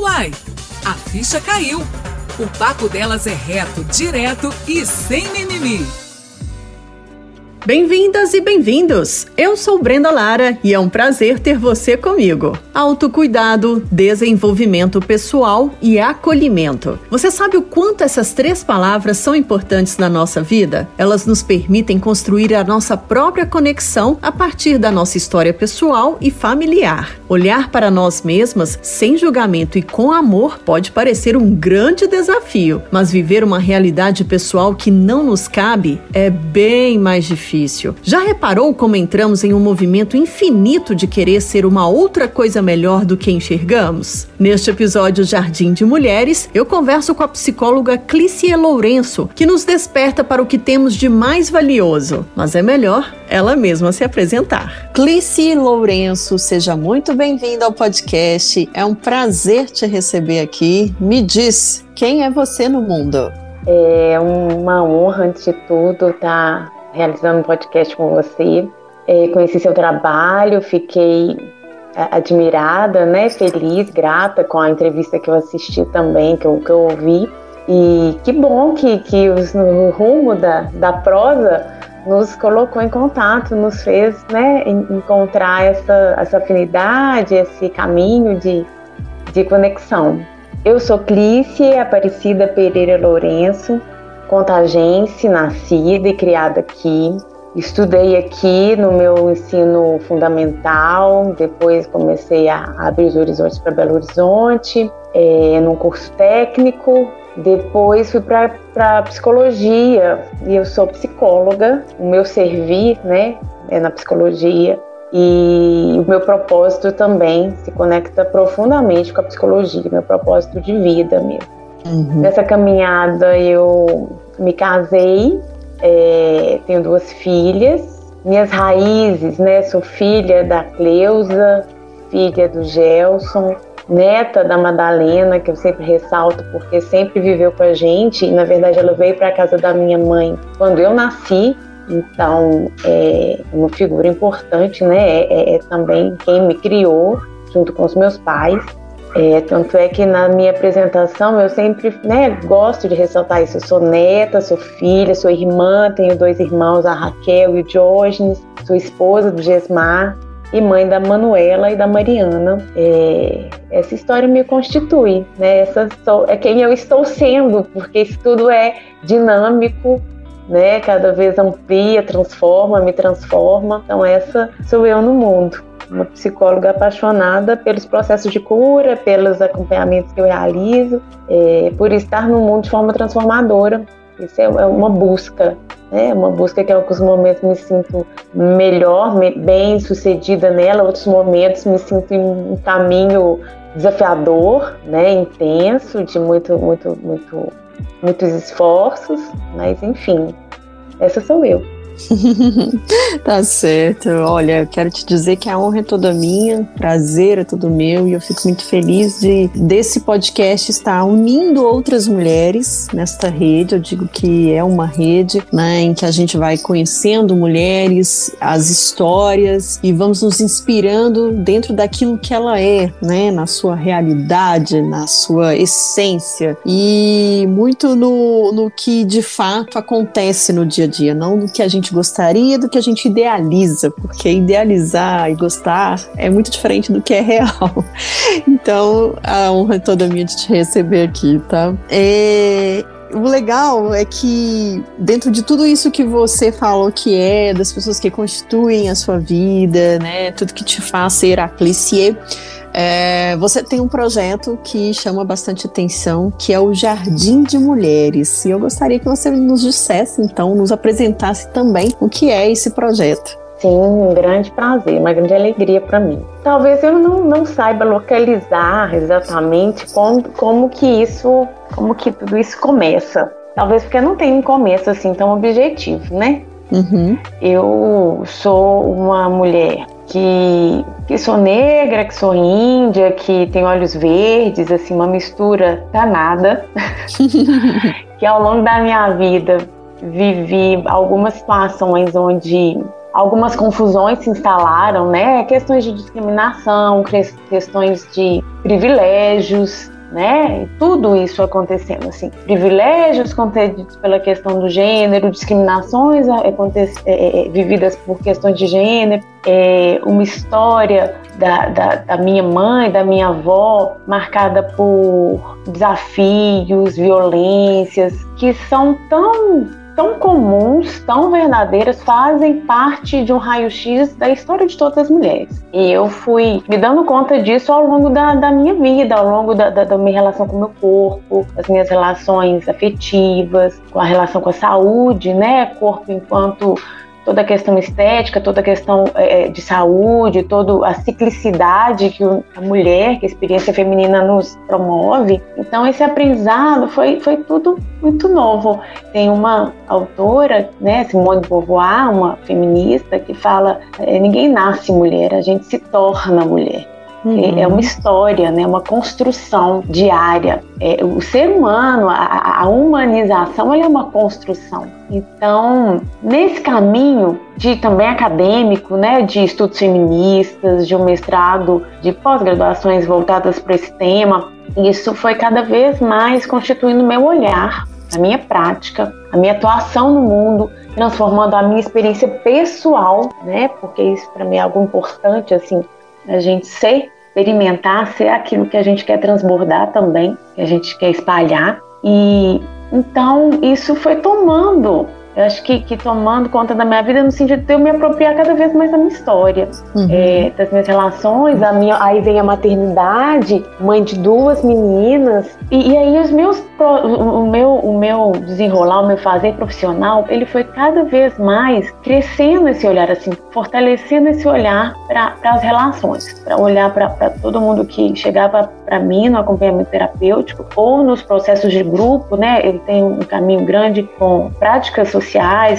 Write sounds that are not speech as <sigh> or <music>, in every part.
Uai, a ficha caiu. O papo delas é reto, direto e sem mimimi. Bem-vindas e bem-vindos! Eu sou Brenda Lara e é um prazer ter você comigo. Autocuidado, desenvolvimento pessoal e acolhimento. Você sabe o quanto essas três palavras são importantes na nossa vida? Elas nos permitem construir a nossa própria conexão a partir da nossa história pessoal e familiar. Olhar para nós mesmas sem julgamento e com amor pode parecer um grande desafio, mas viver uma realidade pessoal que não nos cabe é bem mais difícil difícil. Já reparou como entramos em um movimento infinito de querer ser uma outra coisa melhor do que enxergamos? Neste episódio Jardim de Mulheres, eu converso com a psicóloga Clícia Lourenço, que nos desperta para o que temos de mais valioso. Mas é melhor ela mesma se apresentar. Clícia Lourenço, seja muito bem-vinda ao podcast. É um prazer te receber aqui. Me diz, quem é você no mundo? É uma honra, antes de tudo, estar tá realizando um podcast com você. É, conheci seu trabalho, fiquei é, admirada, né, feliz, grata com a entrevista que eu assisti também, que eu, que eu ouvi. E que bom que, que os, no rumo da, da prosa nos colocou em contato, nos fez né, encontrar essa, essa afinidade, esse caminho de, de conexão. Eu sou Clícia Aparecida Pereira Lourenço, contagense, nascida e criada aqui. Estudei aqui no meu ensino fundamental, depois comecei a abrir os horizontes para Belo Horizonte, é, num curso técnico. Depois fui para psicologia e eu sou psicóloga. O meu servir né, é na psicologia e o meu propósito também se conecta profundamente com a psicologia, meu propósito de vida mesmo. Uhum. Nessa caminhada eu me casei, é, tenho duas filhas. Minhas raízes, né? Sou filha da Cleusa, filha do Gelson, neta da Madalena, que eu sempre ressalto porque sempre viveu com a gente. E na verdade ela veio para a casa da minha mãe quando eu nasci. Então é uma figura importante, né? É, é, é também quem me criou junto com os meus pais. É, tanto é que na minha apresentação eu sempre né, gosto de ressaltar isso. Eu sou neta, sou filha, sou irmã, tenho dois irmãos, a Raquel e o Diógenes, sou esposa do Gesmar e mãe da Manuela e da Mariana. É, essa história me constitui, né? Essa sou, é quem eu estou sendo, porque isso tudo é dinâmico, né? Cada vez amplia, transforma, me transforma. Então essa sou eu no mundo uma psicóloga apaixonada pelos processos de cura, pelos acompanhamentos que eu realizo, é, por estar no mundo de forma transformadora. Isso é, é uma busca, né? Uma busca que em alguns momentos me sinto melhor, bem sucedida nela, outros momentos me sinto em um caminho desafiador, né? Intenso, de muito, muito, muito, muitos esforços, mas enfim, essa sou eu. <laughs> tá certo. Olha, eu quero te dizer que a honra é toda minha, prazer é todo meu e eu fico muito feliz de desse podcast estar unindo outras mulheres nesta rede. Eu digo que é uma rede né, em que a gente vai conhecendo mulheres, as histórias e vamos nos inspirando dentro daquilo que ela é, né, na sua realidade, na sua essência e muito no, no que de fato acontece no dia a dia, não no que a gente gente gostaria do que a gente idealiza, porque idealizar e gostar é muito diferente do que é real. <laughs> Então, a honra é toda minha de te receber aqui, tá? É, o legal é que dentro de tudo isso que você falou que é, das pessoas que constituem a sua vida, né, tudo que te faz ser a Clicier, é, você tem um projeto que chama bastante atenção, que é o Jardim de Mulheres. E eu gostaria que você nos dissesse, então, nos apresentasse também o que é esse projeto. Sim, um grande prazer, uma grande alegria para mim. Talvez eu não, não saiba localizar exatamente como, como que isso, como que tudo isso começa. Talvez porque não tem um começo assim tão objetivo, né? Uhum. Eu sou uma mulher que, que sou negra, que sou índia, que tem olhos verdes, assim, uma mistura danada. <laughs> que ao longo da minha vida vivi algumas situações onde algumas confusões se instalaram, né? Questões de discriminação, questões de privilégios, né? Tudo isso acontecendo, assim, privilégios concedidos pela questão do gênero, discriminações é, é, é, vividas por questões de gênero, é, uma história da, da, da, minha mãe, da minha avó, marcada por desafios, violências, que são tão tão comuns, tão verdadeiras, fazem parte de um raio-x da história de todas as mulheres. E eu fui me dando conta disso ao longo da, da minha vida, ao longo da, da, da, minha relação com o meu corpo, as minhas relações afetivas, com a relação com a saúde, né? Corpo enquanto toda a questão estética, toda a questão é, é, de saúde, toda a ciclicidade que a mulher, que a experiência feminina nos promove. Então esse aprendizado foi, foi tudo muito novo. Tem uma autora, né, Simone de Beauvoir, uma feminista, que fala é, ninguém nasce mulher, a gente se torna mulher. Uhum. É uma história, né? uma construção diária. É, o ser humano, a, a humanização, é uma construção. Então, nesse caminho de também acadêmico, né, de estudos feministas, de um mestrado, de pós-graduações voltadas para esse tema, isso foi cada vez mais constituindo meu olhar, a minha prática, a minha atuação no mundo, transformando a minha experiência pessoal, né, porque isso para mim é algo importante, assim, a gente ser, experimentar, ser aquilo que a gente quer transbordar também, que a gente quer espalhar. E então isso foi tomando eu acho que, que, tomando conta da minha vida no sentido de eu me apropriar cada vez mais da minha história, uhum. é, das minhas relações, a minha, aí vem a maternidade, mãe de duas meninas, e, e, aí os meus, o meu, o meu desenrolar, o meu fazer profissional, ele foi cada vez mais crescendo esse olhar, assim, fortalecendo esse olhar para as relações, para olhar para todo mundo que chegava para mim no acompanhamento terapêutico ou nos processos de grupo, né? Ele tem um caminho grande com práticas sociais,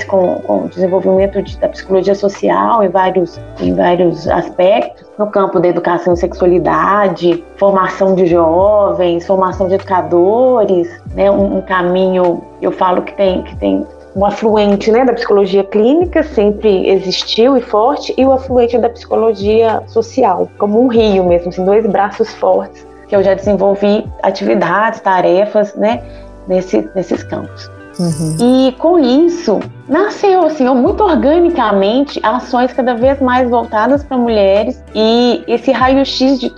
com, com o desenvolvimento de, da psicologia social em vários, em vários aspectos, no campo da educação e sexualidade, formação de jovens, formação de educadores, né, um, um caminho, eu falo que tem, que tem um afluente né, da psicologia clínica sempre existiu e forte, e o afluente da psicologia social, como um rio mesmo, assim, dois braços fortes, que eu já desenvolvi atividades, tarefas né, nesse, nesses campos. Uhum. E com isso, nasceu assim, muito organicamente ações cada vez mais voltadas para mulheres e esse raio-x de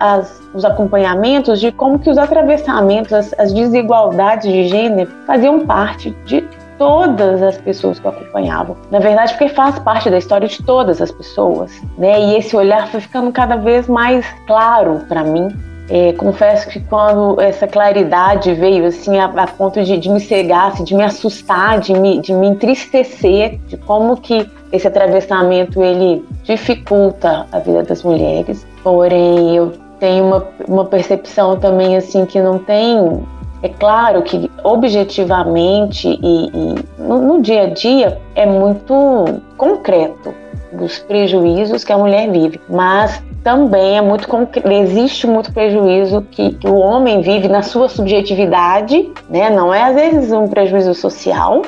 as, os acompanhamentos de como que os atravessamentos, as, as desigualdades de gênero faziam parte de todas as pessoas que o acompanhavam. Na verdade, porque faz parte da história de todas as pessoas, né? E esse olhar foi ficando cada vez mais claro para mim é, confesso que quando essa claridade veio assim a, a ponto de, de, me cegar, assim, de me assustar, de me, de me entristecer, de como que esse atravessamento ele dificulta a vida das mulheres. Porém, eu tenho uma, uma percepção também assim que não tem é claro que objetivamente e, e no, no, dia a dia é muito concreto os prejuízos que a mulher vive, mas também é muito existe muito prejuízo que, que, o homem vive na sua subjetividade, né? Não é às vezes um prejuízo social,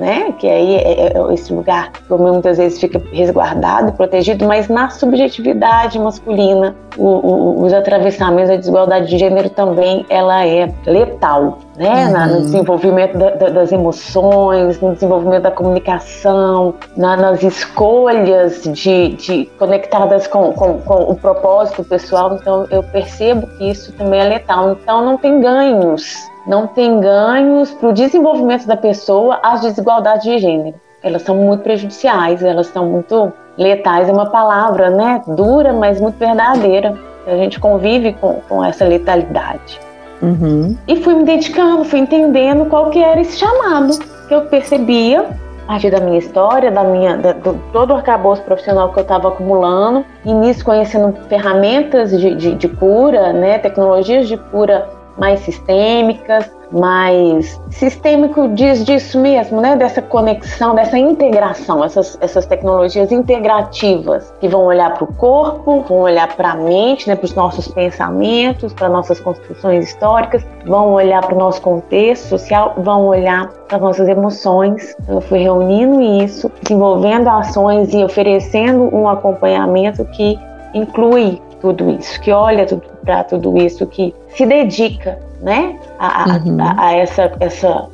né? Que aí é, é, é esse lugar que muitas vezes fica resguardado e protegido, mas na subjetividade masculina, o, o, os atravessamentos, a desigualdade de gênero também ela é letal né? Uhum. Na, no desenvolvimento da, da, das emoções, no desenvolvimento da comunicação, na, nas escolhas de, de conectadas com, com, com, o propósito pessoal. Então, eu percebo que isso também é letal. Então, não tem ganhos. Não tem ganhos para o desenvolvimento da pessoa as desigualdades de gênero. Elas são muito prejudiciais, elas são muito letais. É uma palavra, né? Dura, mas muito verdadeira. A gente convive com, com essa letalidade. Uhum. E fui me dedicando, fui entendendo qual que era esse chamado que eu percebia a partir da minha história, da minha, da, do, todo o arcabouço profissional que eu estava acumulando, e nisso conhecendo ferramentas de, de, de cura, né, tecnologias de cura mais sistêmicas, mais sistêmico diz disso mesmo, né? Dessa conexão, dessa integração, essas, essas tecnologias integrativas que vão olhar para o corpo, vão olhar para a mente, né? Para os nossos pensamentos, para nossas construções históricas, vão olhar para o nosso contexto social, vão olhar para as nossas emoções. Então, eu fui reunindo isso, desenvolvendo ações e oferecendo um acompanhamento que inclui tudo isso, que olha para tudo isso, que se dedica né? A, uhum. a, a, essa, essa,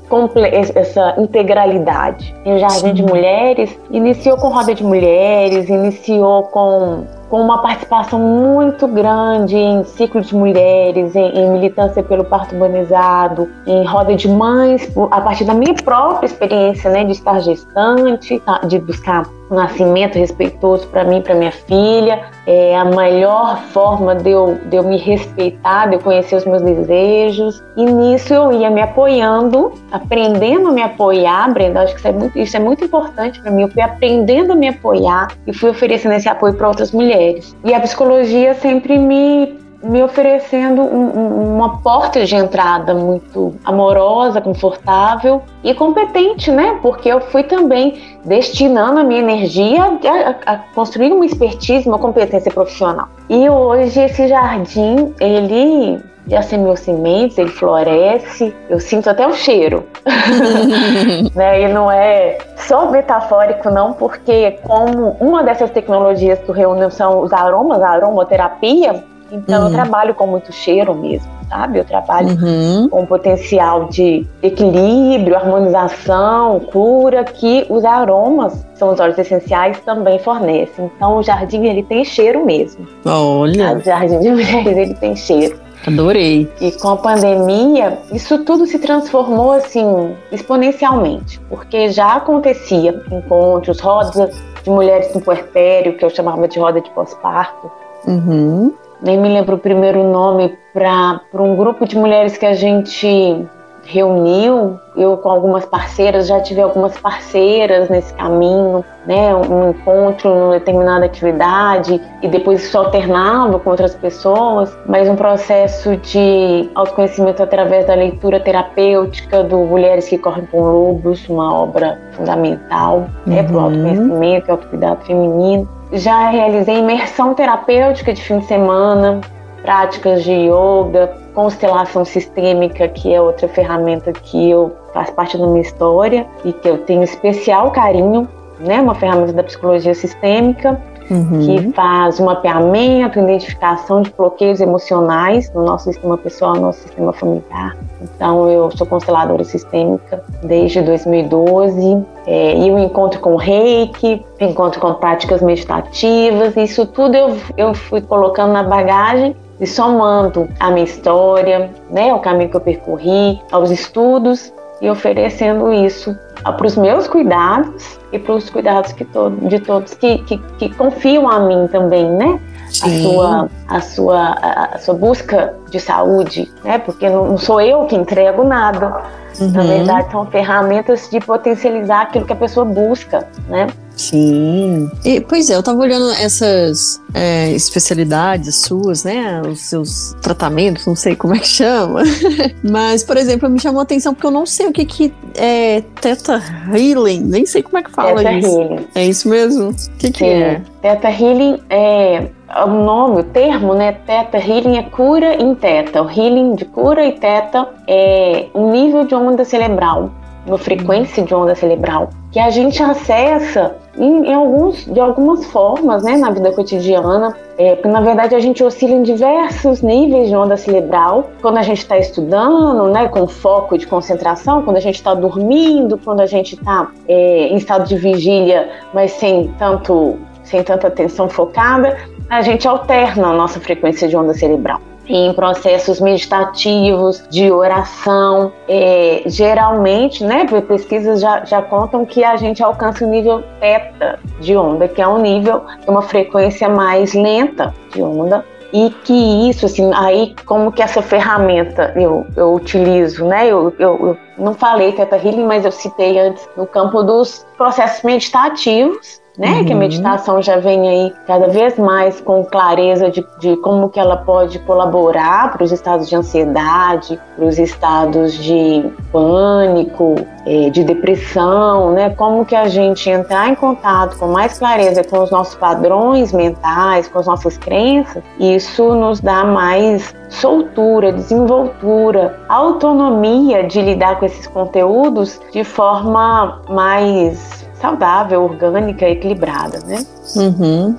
essa integralidade. E o Jardim de Mulheres iniciou com roda de mulheres, iniciou com com uma participação muito grande em ciclo de mulheres, em, em, militância pelo parto humanizado, em roda de mães, a partir da minha própria experiência, né, de estar gestante, tá, de buscar um nascimento respeitoso para mim, para minha filha, é a melhor forma de eu, de eu me respeitar, de eu conhecer os meus desejos. E nisso eu ia me apoiando, aprendendo a me apoiar, Brenda. Acho que isso é muito, isso é muito importante para mim. Eu fui aprendendo a me apoiar e fui oferecendo esse apoio para outras mulheres. E a psicologia sempre me me oferecendo um, uma porta de entrada muito amorosa, confortável e competente, né? Porque eu fui também destinando a minha energia a, a, construir uma expertise, uma competência profissional. E hoje esse jardim, ele já semeou sementes, ele floresce, eu sinto até o cheiro. <laughs> né? E não é só metafórico, não, porque como uma dessas tecnologias que reúnem são os aromas, a aromaterapia, então uhum. eu trabalho com muito cheiro mesmo, sabe? Eu trabalho uhum. com potencial de equilíbrio, harmonização, cura, que os aromas, são os óleos essenciais, também fornecem. Então o jardim ele tem cheiro mesmo. Olha! O jardim de mulheres ele tem cheiro. Adorei. E com a pandemia, isso tudo se transformou assim exponencialmente, porque já acontecia encontros, rodas de mulheres no puerpério, que eu chamava de roda de pós-parto. Uhum. Nem me lembro o primeiro nome para um grupo de mulheres que a gente reuniu, eu com algumas parceiras, já tive algumas parceiras nesse caminho, né, um encontro numa determinada atividade e depois isso alternava com outras pessoas, mas um processo de autoconhecimento através da leitura terapêutica do Mulheres que Correm com Lobos, uma obra fundamental né, para o uhum. autoconhecimento e autocuidado feminino. Já realizei imersão terapêutica de fim de semana, práticas de yoga, constelação sistêmica, que é outra ferramenta que eu faz parte da minha história e que eu tenho especial carinho, né? Uma ferramenta da psicologia sistêmica. Uhum. que faz um mapeamento, identificação de bloqueios emocionais no nosso sistema pessoal, no nosso sistema familiar. Então, eu sou consteladora sistêmica desde 2012 é, e o encontro com o reiki, encontro com práticas meditativas, isso tudo eu, eu fui colocando na bagagem e somando a minha história, né, o caminho que eu percorri, aos estudos e oferecendo isso para os meus cuidados e para os cuidados que todo, de todos que, que, que, confiam a mim também, né? A sua, a, sua, a sua busca de saúde, né? Porque não, não sou eu que entrego nada. Uhum. Na verdade, são ferramentas de potencializar aquilo que a pessoa busca, né? Sim. E, pois é, eu tava olhando essas é, especialidades suas, né? Os seus tratamentos, não sei como é que chama. <laughs> Mas, por exemplo, me chamou a atenção porque eu não sei o que, que é Teta Healing. Nem sei como é que fala teta isso. Healing. É isso mesmo? O que, que é? Teta Healing é o nome, o termo, né? Teta Healing é cura em teta. O healing de cura e teta é um nível de onda cerebral, uma frequência de onda cerebral que a gente acessa em, em alguns, de algumas formas, né, na vida cotidiana. É, porque na verdade a gente oscila em diversos níveis de onda cerebral. Quando a gente está estudando, né, com foco de concentração, quando a gente está dormindo, quando a gente está é, em estado de vigília, mas sem tanto sem tanta atenção focada, a gente alterna a nossa frequência de onda cerebral em processos meditativos, de oração. É, geralmente, né, pesquisas já, já contam que a gente alcança o nível teta de onda, que é um nível, uma frequência mais lenta de onda. E que isso, assim, aí como que essa ferramenta eu, eu utilizo, né? Eu, eu, eu não falei Teta Healing, mas eu citei antes no campo dos processos meditativos, né? Uhum. Que a meditação já vem aí cada vez mais com clareza de, de como que ela pode colaborar para os estados de ansiedade, para os estados de pânico, é, de depressão, né? Como que a gente entrar em contato com mais clareza com os nossos padrões mentais, com as nossas crenças, isso nos dá mais soltura, desenvoltura, autonomia de lidar com esses conteúdos de forma mais saudável, orgânica, equilibrada, né? Uhum.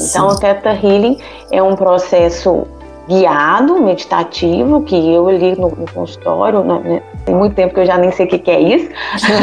Então, o Theta Healing é um processo guiado, meditativo, que eu li no, no consultório, né? tem muito tempo que eu já nem sei o que, que é isso,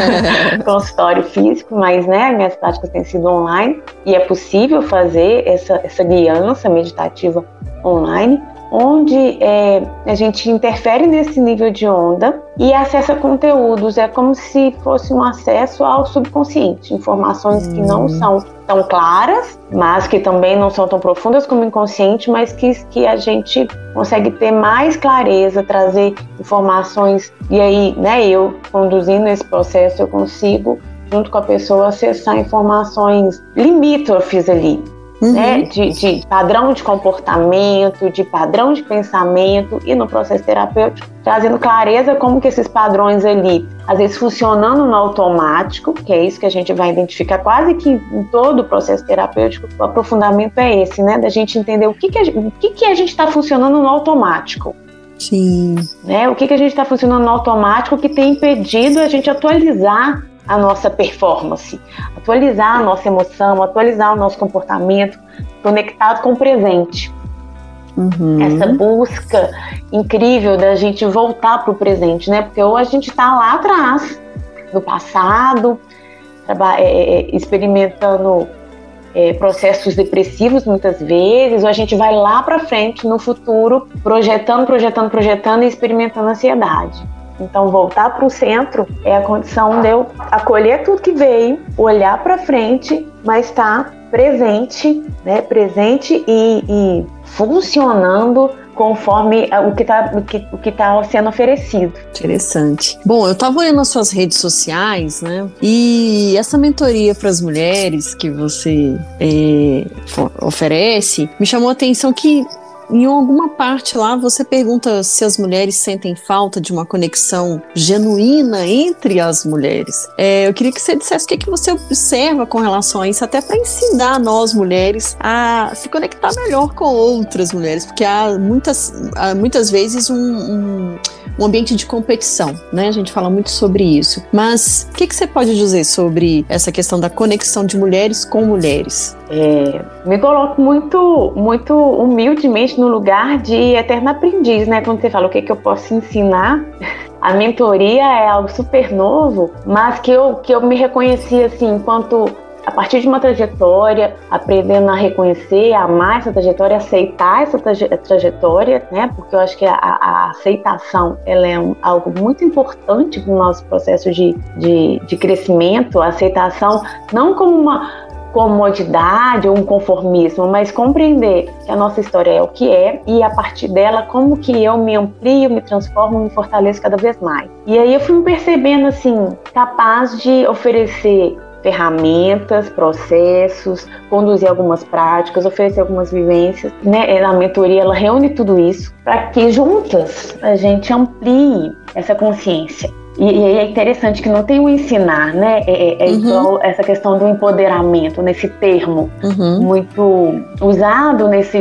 <laughs> consultório físico, mas né, minhas práticas têm sido online e é possível fazer essa, essa guiança meditativa online onde é, a gente interfere nesse nível de onda e acessa conteúdos. É como se fosse um acesso ao subconsciente, informações que não hum. são tão claras, mas que também não são tão profundas como o inconsciente, mas que, que a gente consegue ter mais clareza, trazer informações. E aí, né, eu conduzindo esse processo, eu consigo junto com a pessoa acessar informações limítrofes ali, uhum. né, de, de, padrão de comportamento, de padrão de pensamento e no processo terapêutico, trazendo clareza como que esses padrões ali, às vezes funcionando no automático, que é isso que a gente vai identificar quase que em todo o processo terapêutico, o aprofundamento é esse, né, da gente entender o que que a, o que que a gente está funcionando no automático. Sim. Né? O que, que a gente está funcionando no automático que tem impedido a gente atualizar a nossa performance, atualizar a nossa emoção, atualizar o nosso comportamento conectado com o presente. Uhum. Essa busca incrível da gente voltar para o presente, né? Porque hoje a gente está lá atrás, no passado, é, é, experimentando é, processos depressivos muitas vezes, ou a gente vai lá para frente no futuro, projetando, projetando, projetando e experimentando ansiedade. Então, voltar para o centro é a condição de eu acolher tudo que veio, olhar para frente, mas estar tá presente, né? Presente e, e funcionando conforme o que está o que, tá sendo oferecido. Interessante. Bom, eu estava olhando as suas redes sociais, né? E essa mentoria para as mulheres que você é, oferece me chamou a atenção que em alguma parte lá você pergunta se as mulheres sentem falta de uma conexão genuína entre as mulheres. É, eu queria que você dissesse o que, que você observa com relação a isso, até para ensinar nós mulheres a se conectar melhor com outras mulheres, porque há muitas, há muitas vezes um, um um ambiente de competição, né? A gente fala muito sobre isso. Mas o que, que você pode dizer sobre essa questão da conexão de mulheres com mulheres? É, me coloco muito, muito humildemente no lugar de eterna aprendiz, né? Quando você fala o que, que eu posso ensinar, <laughs> a mentoria é algo super novo, mas que eu, que eu me reconheci assim enquanto a partir de uma trajetória, aprendendo a reconhecer, a amar essa trajetória, aceitar essa traje trajetória, né? Porque eu acho que a, a aceitação ela é um, algo muito importante para o nosso processo de, de, de crescimento. A aceitação não como uma comodidade ou um conformismo, mas compreender que a nossa história é o que é e a partir dela como que eu me amplio, me transformo, me fortaleço cada vez mais. E aí eu fui me percebendo assim, capaz de oferecer ferramentas, processos, conduzir algumas práticas, oferecer algumas vivências. Né? A mentoria ela reúne tudo isso para que juntas a gente amplie essa consciência. E, e, é interessante que não tem o ensinar, né? É, é, é uhum. igual essa questão do empoderamento, nesse termo uhum. muito usado nesse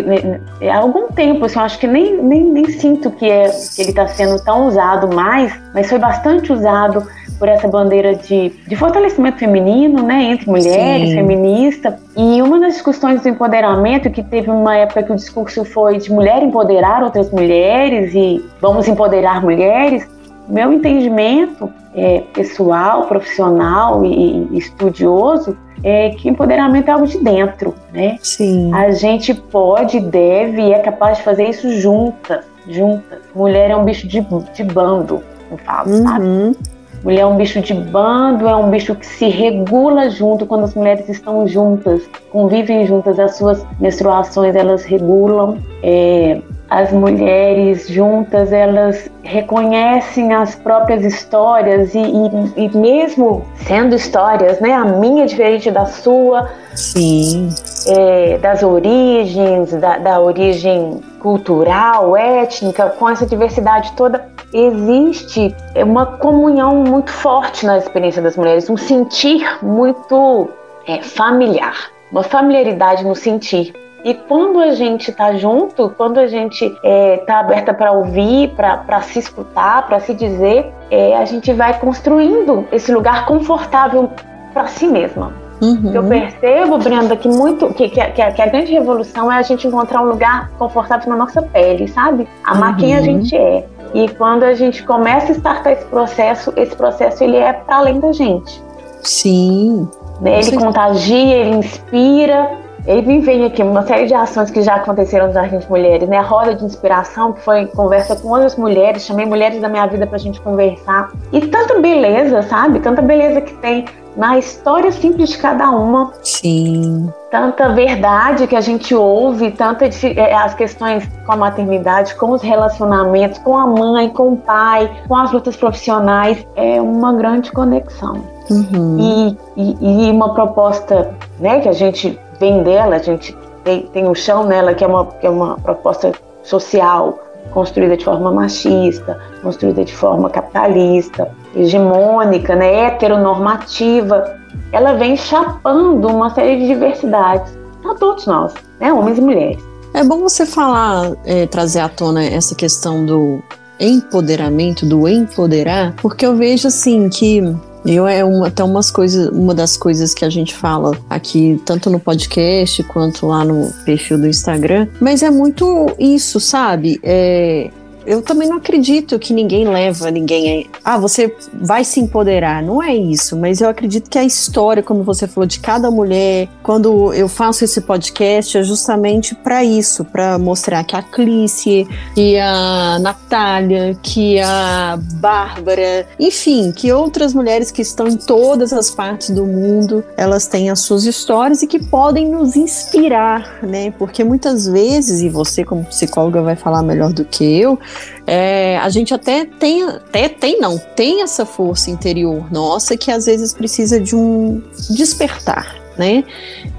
há algum tempo. Assim, eu acho que nem, nem, nem sinto que, é, que ele está sendo tão usado mais, mas foi bastante usado por essa bandeira de, de fortalecimento feminino, né, entre mulheres, Sim. feminista. E uma das discussões do empoderamento, que teve uma época que o discurso foi de mulher empoderar outras mulheres e vamos empoderar mulheres, meu entendimento é, pessoal, profissional e, e estudioso é que empoderamento é algo de dentro, né? Sim. A gente pode, deve e é capaz de fazer isso juntas, juntas. Mulher é um bicho de, de bando, eu falo, uhum. sabe? Mulher é um bicho de bando, é um bicho que se regula junto quando as mulheres estão juntas, convivem juntas, as suas menstruações elas regulam. É, as mulheres juntas elas reconhecem as próprias histórias e, e, e, mesmo sendo histórias, né, a minha é diferente da sua, sim, é, das origens, da, da origem cultural, étnica, com essa diversidade toda, existe uma comunhão muito forte na experiência das mulheres, um sentir muito é, familiar, uma familiaridade no sentir. E quando a gente está junto, quando a gente está é, tá aberta para ouvir, para se escutar, para se dizer, é, a gente vai construindo esse lugar confortável para si mesma. Uhum. Eu percebo, Brenda, que muito que, que, que, a, que, a, grande revolução é a gente encontrar um lugar confortável na nossa pele, sabe? Amar uhum. quem a gente é. E quando a gente começa a startar esse processo, esse processo ele é para além da gente. Sim. Né? Ele contagia, ele inspira, ele vem aqui uma série de ações que já aconteceram no Jardim de Mulheres, né? A roda de inspiração, que foi conversa com outras mulheres, chamei mulheres da minha vida pra gente conversar. E tanta beleza, sabe? Tanta beleza que tem na história simples de cada uma. Sim. Tanta verdade que a gente ouve, tanta é, as questões com a maternidade, com os relacionamentos, com a mãe, com o pai, com as lutas profissionais, é uma grande conexão. Uhum. E, e, e, uma proposta né, que a gente vem dela, a gente tem, tem um chão nela que é uma, que é uma proposta social, construída de forma machista, construída de forma capitalista, hegemônica, né, heteronormativa, ela vem chapando uma série de diversidades a todos nós, né, homens e mulheres. É bom você falar, é, trazer à tona essa questão do empoderamento, do empoderar, porque eu vejo assim que eu é uma, até umas coisas, uma das coisas que a gente fala aqui, tanto no podcast quanto lá no perfil do Instagram, mas é muito isso, sabe? É, eu também não acredito que ninguém leva ninguém. A, ah, você vai se empoderar. Não é isso, mas eu acredito que a história, como você falou, de cada mulher, quando eu faço esse podcast, é justamente para isso, para mostrar que a Clície, que a Natália, que a Bárbara, enfim, que outras mulheres que estão em todas as partes do mundo, elas têm as suas histórias e que podem nos inspirar, né? Porque muitas vezes, e você como psicóloga vai falar melhor do que eu, é, a gente até tem, até tem não, tem essa força interior nossa que às vezes precisa de um despertar, né?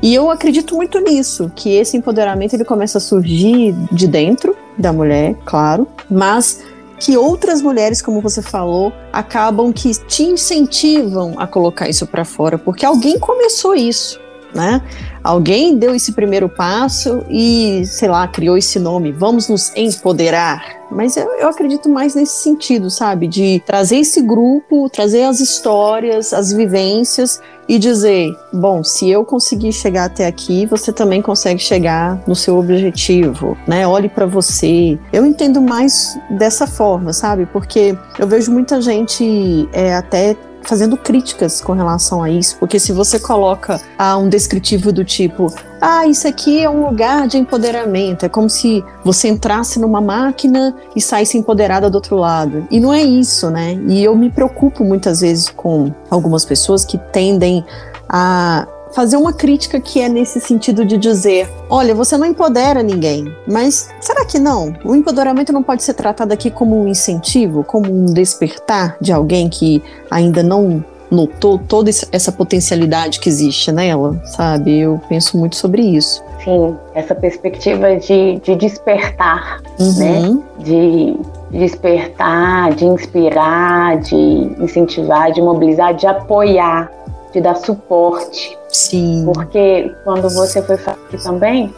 E eu acredito muito nisso, que esse empoderamento ele começa a surgir de dentro da mulher, claro, mas que outras mulheres, como você falou, acabam que te incentivam a colocar isso para fora, porque alguém começou isso né? Alguém deu esse primeiro passo e, sei lá, criou esse nome, vamos nos empoderar. Mas eu, eu, acredito mais nesse sentido, sabe? De trazer esse grupo, trazer as histórias, as vivências e dizer: bom, se eu conseguir chegar até aqui, você também consegue chegar no seu objetivo, né? Olhe para você. Eu entendo mais dessa forma, sabe? Porque eu vejo muita gente é, até fazendo críticas com relação a isso, porque se você coloca ah, um descritivo do tipo, ah, isso aqui é um lugar de empoderamento, é como se você entrasse numa máquina e saísse empoderada do outro lado. E não é isso, né? E eu me preocupo muitas vezes com algumas pessoas que tendem a fazer uma crítica que é nesse sentido de dizer: olha, você não empodera ninguém, mas será que não? O empoderamento não pode ser tratado aqui como um incentivo, como um despertar de alguém que ainda não notou toda essa potencialidade que existe nela, sabe? Eu penso muito sobre isso. Sim, essa perspectiva de, de despertar, uhum. né? De despertar, de inspirar, de incentivar, de mobilizar, de apoiar de dar suporte. Sim. Porque quando você foi falar aqui também,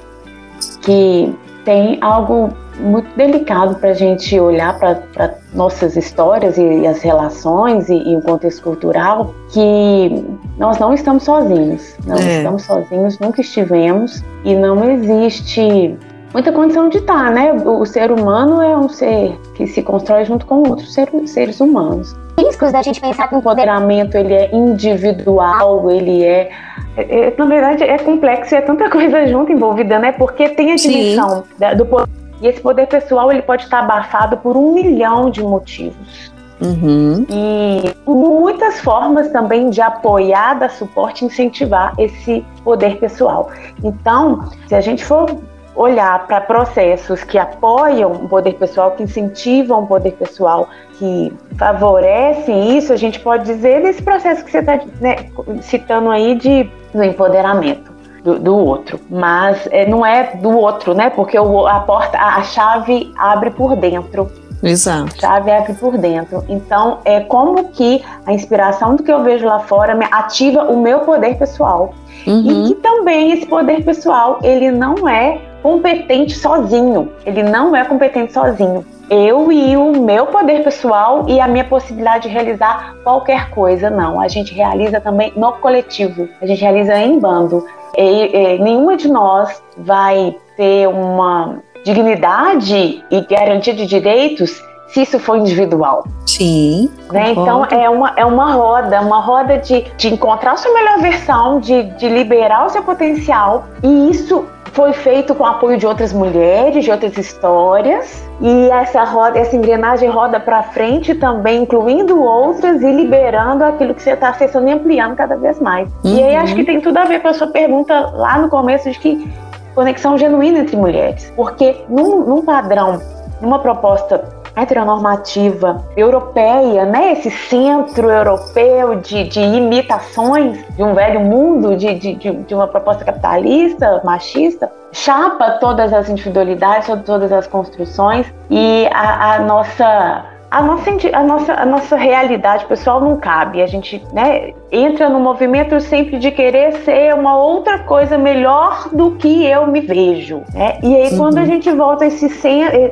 que tem algo muito delicado para a gente olhar para nossas histórias e, e as relações e, e, o contexto cultural, que nós não estamos sozinhos. Não é. estamos sozinhos, nunca estivemos e não existe muita condição de estar, né? O ser humano é um ser que se constrói junto com outros seres humanos riscos da gente pensar que o empoderamento ele é individual, ele é, é, é na verdade é complexo e é tanta <laughs> coisa junto envolvida, né? Porque tem a dimensão da, do poder e esse poder pessoal ele pode estar abafado por um milhão de motivos. Uhum. E muitas formas também de apoiar, dar suporte, incentivar esse poder pessoal. Então, se a gente for olhar para processos que apoiam o poder pessoal, que incentivam o poder pessoal, que favorecem isso, a gente pode dizer desse processo que você está né, citando aí de do empoderamento. Do, do, outro, mas é, não é do outro, né? Porque o, a porta, a, a chave abre por dentro. Exato. A chave abre por dentro. Então, é como que a inspiração do que eu vejo lá fora me ativa o meu poder pessoal. Uhum. E que também esse poder pessoal, ele não é competente sozinho. Ele não é competente sozinho. Eu e o meu poder pessoal e a minha possibilidade de realizar qualquer coisa, não. A gente realiza também no coletivo. A gente realiza em bando. E, e, nenhuma de nós vai ter uma dignidade e garantia de direitos se isso for individual. Sim. Né? Então é uma, é uma roda, uma roda de, de encontrar a sua melhor versão, de, de liberar o seu potencial. E isso foi feito com o apoio de outras mulheres, de outras histórias, e essa roda, essa engrenagem roda para frente também, incluindo outras e liberando aquilo que você está acessando e ampliando cada vez mais. Uhum. E aí acho que tem tudo a ver com a sua pergunta lá no começo de que conexão genuína entre mulheres, porque num, num padrão, numa proposta heteronormativa europeia, né? esse centro europeu de, de imitações de um velho mundo, de, de, de uma proposta capitalista, machista, chapa todas as individualidades, todas as construções e a, a nossa a nossa, a nossa, a nossa realidade pessoal não cabe. A gente né, entra no movimento sempre de querer ser uma outra coisa melhor do que eu me vejo. Né? E aí, quando a gente volta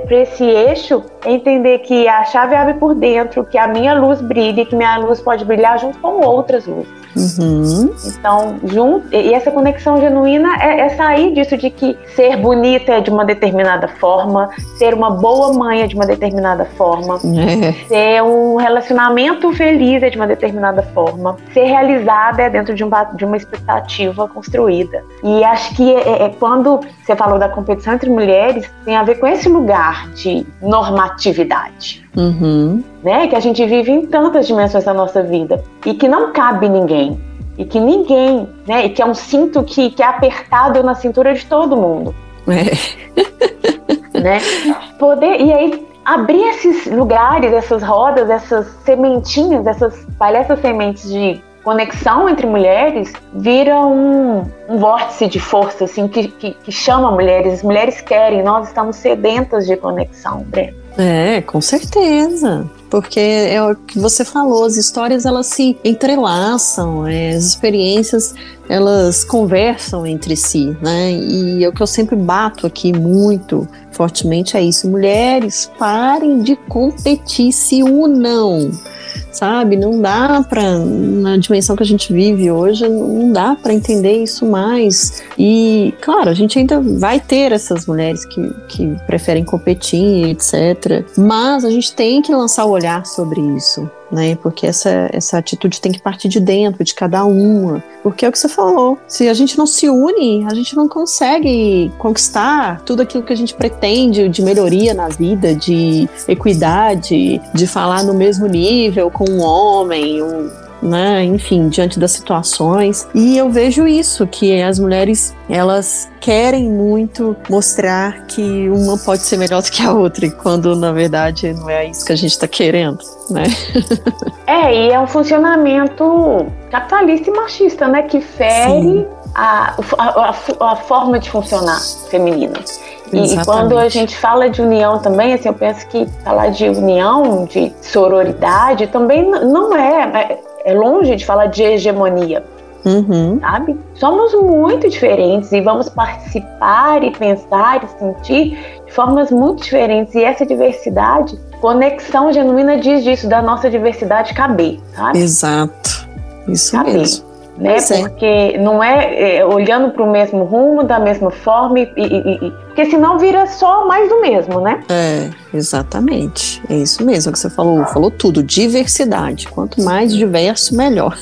para esse eixo, é entender que a chave abre por dentro, que a minha luz brilha, que minha luz pode brilhar junto com outras luzes. Uhum. Então, junto, e essa conexão genuína é, é, sair disso de que ser bonita é de uma determinada forma, ser uma boa mãe é de uma determinada forma, é. ser um relacionamento feliz é de uma determinada forma, ser realizada é dentro de, um, de uma expectativa construída. E acho que é, é, é, quando você falou da competição entre mulheres, tem a ver com esse lugar de normatividade. Uhum. Né? Que a gente vive em tantas dimensões da nossa vida e que não cabe ninguém. E que ninguém, né? E que é um cinto que, que é apertado na cintura de todo mundo. É. <laughs> né? Poder, e aí abrir esses lugares, essas rodas, essas sementinhas, essas palhaças sementes de conexão entre mulheres vira um, um vórtice de força assim que, que, que, chama mulheres. As mulheres querem, nós estamos sedentas de conexão, Breno. É, com certeza. Porque é o que você falou, as histórias elas se entrelaçam, é, as experiências elas conversam entre si, né? E é o que eu sempre bato aqui muito fortemente é isso: mulheres, parem de competir, se unam sabe? Não dá para na dimensão que a gente vive hoje, não dá para entender isso mais. E claro, a gente ainda vai ter essas mulheres que, que preferem competir, etc. Mas a gente tem que lançar o olhar sobre isso né? Porque essa, essa atitude tem que partir de dentro, de cada uma. Porque é o que você falou. Se a gente não se une, a gente não consegue conquistar tudo aquilo que a gente pretende de melhoria na vida, de equidade, de falar no mesmo nível com um homem, um, né? Enfim, diante das situações. E eu vejo isso, que as mulheres, elas querem muito mostrar que uma pode ser melhor do que a outra, quando na verdade não é isso que a gente está querendo, né? <laughs> É, e é um funcionamento capitalista e machista, né? Que fere a, a, a, a, forma de funcionar feminina. E, e, quando a gente fala de união também, assim, eu penso que falar de união, de sororidade, também não é, é é longe de falar de hegemonia. Uhum. Sabe? Somos muito diferentes e vamos participar e pensar e sentir de formas muito diferentes. E essa diversidade, conexão genuína diz disso, da nossa diversidade caber, sabe? Exato. Isso caber. mesmo né? Sim. Porque não é, é olhando para o mesmo rumo, da mesma forma, e, e, e, porque senão vira só mais do mesmo, né? É, exatamente. É isso mesmo que você falou. Falou tudo. Diversidade. Quanto mais diverso, melhor.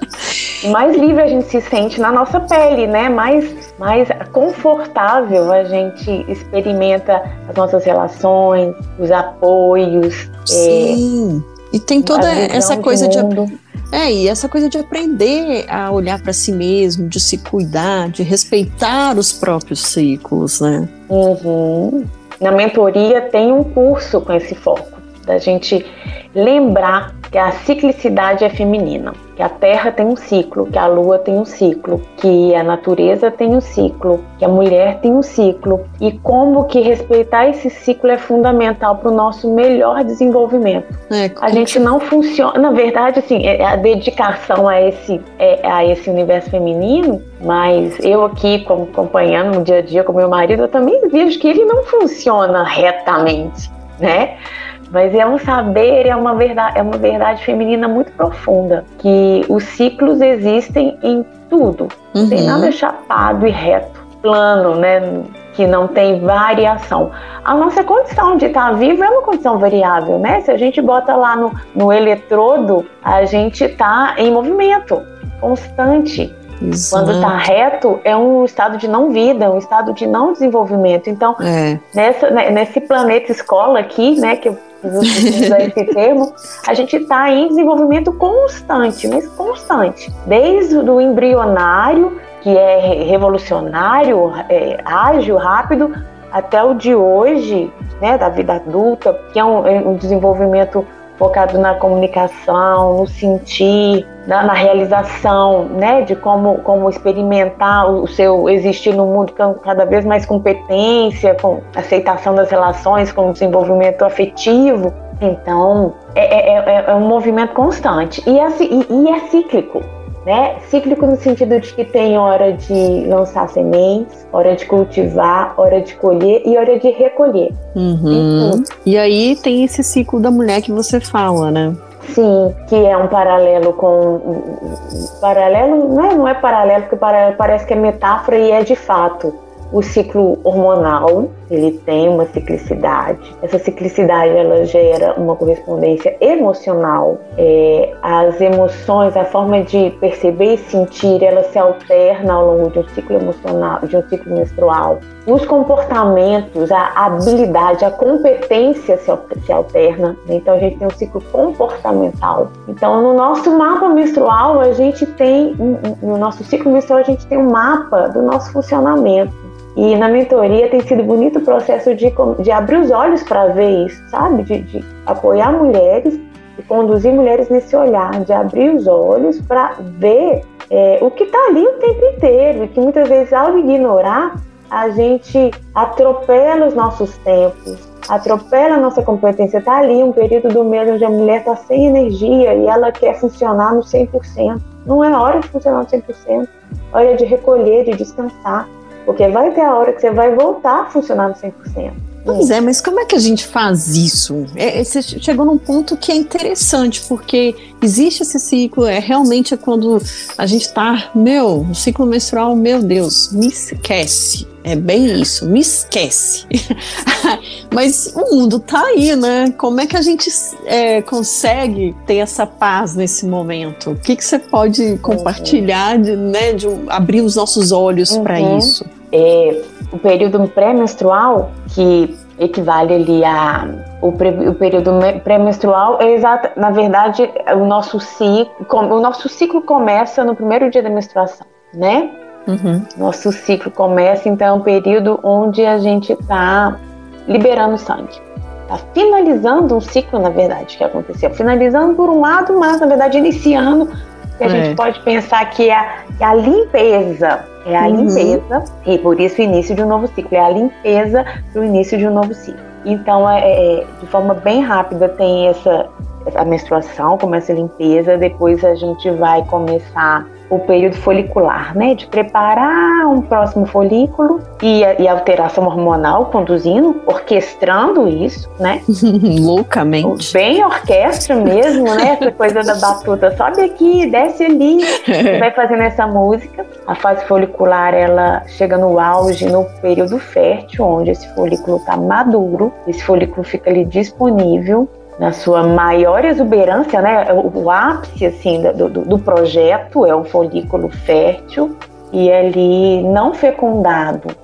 <laughs> mais livre a gente se sente na nossa pele, né? Mais, mais confortável a gente experimenta as nossas relações, os apoios. Sim. É, e tem toda essa coisa de, de É, e essa coisa de aprender a olhar para si mesmo, de se cuidar, de respeitar os próprios ciclos, né? Uhum. Na mentoria tem um curso com esse foco, da gente lembrar que a ciclicidade é feminina, que a Terra tem um ciclo, que a Lua tem um ciclo, que a natureza tem um ciclo, que a mulher tem um ciclo e como que respeitar esse ciclo é fundamental para o nosso melhor desenvolvimento. É, a gente não funciona, na verdade, assim, é, a dedicação a esse é, a esse universo feminino, mas eu aqui como acompanhando no dia a dia com meu marido, eu também vejo que ele não funciona retamente, né? Mas é um saber, é uma verdade, é uma verdade feminina muito profunda, que os ciclos existem em tudo. Não tem uhum. nada chapado e reto, plano, né? Que não tem variação. A nossa condição de estar vivo é uma condição variável, né? Se a gente bota lá no, no eletrodo, a gente está em movimento constante. Quando está reto, é um estado de não vida, um estado de não desenvolvimento. Então, é. nessa, né, nesse planeta escola aqui, né, que eu usar esse termo, a gente está em desenvolvimento constante, mas constante. Desde o embrionário, que é revolucionário, é, ágil, rápido, até o de hoje, né, da vida adulta, que é um, é um desenvolvimento focado na comunicação, no sentir, na, na, realização, né, de como, como experimentar o seu existir no mundo com cada vez mais competência, com aceitação das relações, com desenvolvimento afetivo. Então, é, é, é, é um movimento constante. E é, e, e é cíclico né? Cíclico no sentido de que tem hora de lançar sementes, hora de cultivar, hora de colher e hora de recolher. Uhum. E aí tem esse ciclo da mulher que você fala, né? Sim, que é um paralelo com. Paralelo, não é, não é paralelo, porque parece que é metáfora e é de fato o ciclo hormonal, ele tem uma ciclicidade. Essa ciclicidade ela gera uma correspondência emocional. É, as emoções, a forma de perceber e sentir, ela se alterna ao longo de um ciclo emocional, de um ciclo menstrual. Os comportamentos, a habilidade, a competência se, se alterna. Então a gente tem um ciclo comportamental. Então no nosso mapa menstrual a gente tem, no nosso ciclo menstrual a gente tem um mapa do nosso funcionamento. E na mentoria tem sido bonito o processo de, de abrir os olhos para ver isso, sabe? De, de apoiar mulheres e conduzir mulheres nesse olhar, de abrir os olhos para ver é, o que está ali o tempo inteiro e que muitas vezes ao ignorar a gente atropela os nossos tempos, atropela a nossa competência. Está ali um período do mês onde a mulher está sem energia e ela quer funcionar no 100%. Não é hora de funcionar no 100%, hora de recolher, de descansar. Porque vai ter a hora que você vai voltar a funcionar no 100%. Pois é, mas como é que a gente faz isso? É, você chegou num ponto que é interessante, porque existe esse ciclo, é realmente é quando a gente tá, meu, o ciclo menstrual, meu Deus, me esquece. É bem isso, me esquece. <laughs> mas o mundo tá aí, né? Como é que a gente é, consegue ter essa paz nesse momento? O que, que você pode compartilhar, de, né, de abrir os nossos olhos uhum. para isso? É, o período pré-menstrual, que equivale ali a o, pré, o período pré-menstrual é exato, na verdade, o nosso ciclo, o nosso ciclo começa no primeiro dia da menstruação, né? Uhum. Nosso ciclo começa então é um período onde a gente está liberando sangue, está finalizando um ciclo, na verdade, que aconteceu, finalizando por um lado, mas na verdade iniciando que a é. gente pode pensar que é a, é a limpeza, é a uhum. limpeza, e por isso o início de um novo ciclo, é a limpeza para o início de um novo ciclo. Então, é, é, de forma bem rápida, tem essa, a menstruação, começa a limpeza, depois a gente vai começar o período folicular, né? De preparar um próximo folículo e e alteração hormonal conduzindo, orquestrando isso, né? <laughs> Loucamente. Bem orquestra mesmo, né? Essa coisa da batuta. Sobe aqui, desce ali. e vai fazendo essa música. A fase folicular, ela chega no auge no período fértil, onde esse folículo está maduro. Esse folículo fica ali disponível na sua maior exuberância, né? O, o ápice assim do, do, do, projeto é o folículo fértil e ali não fecundado,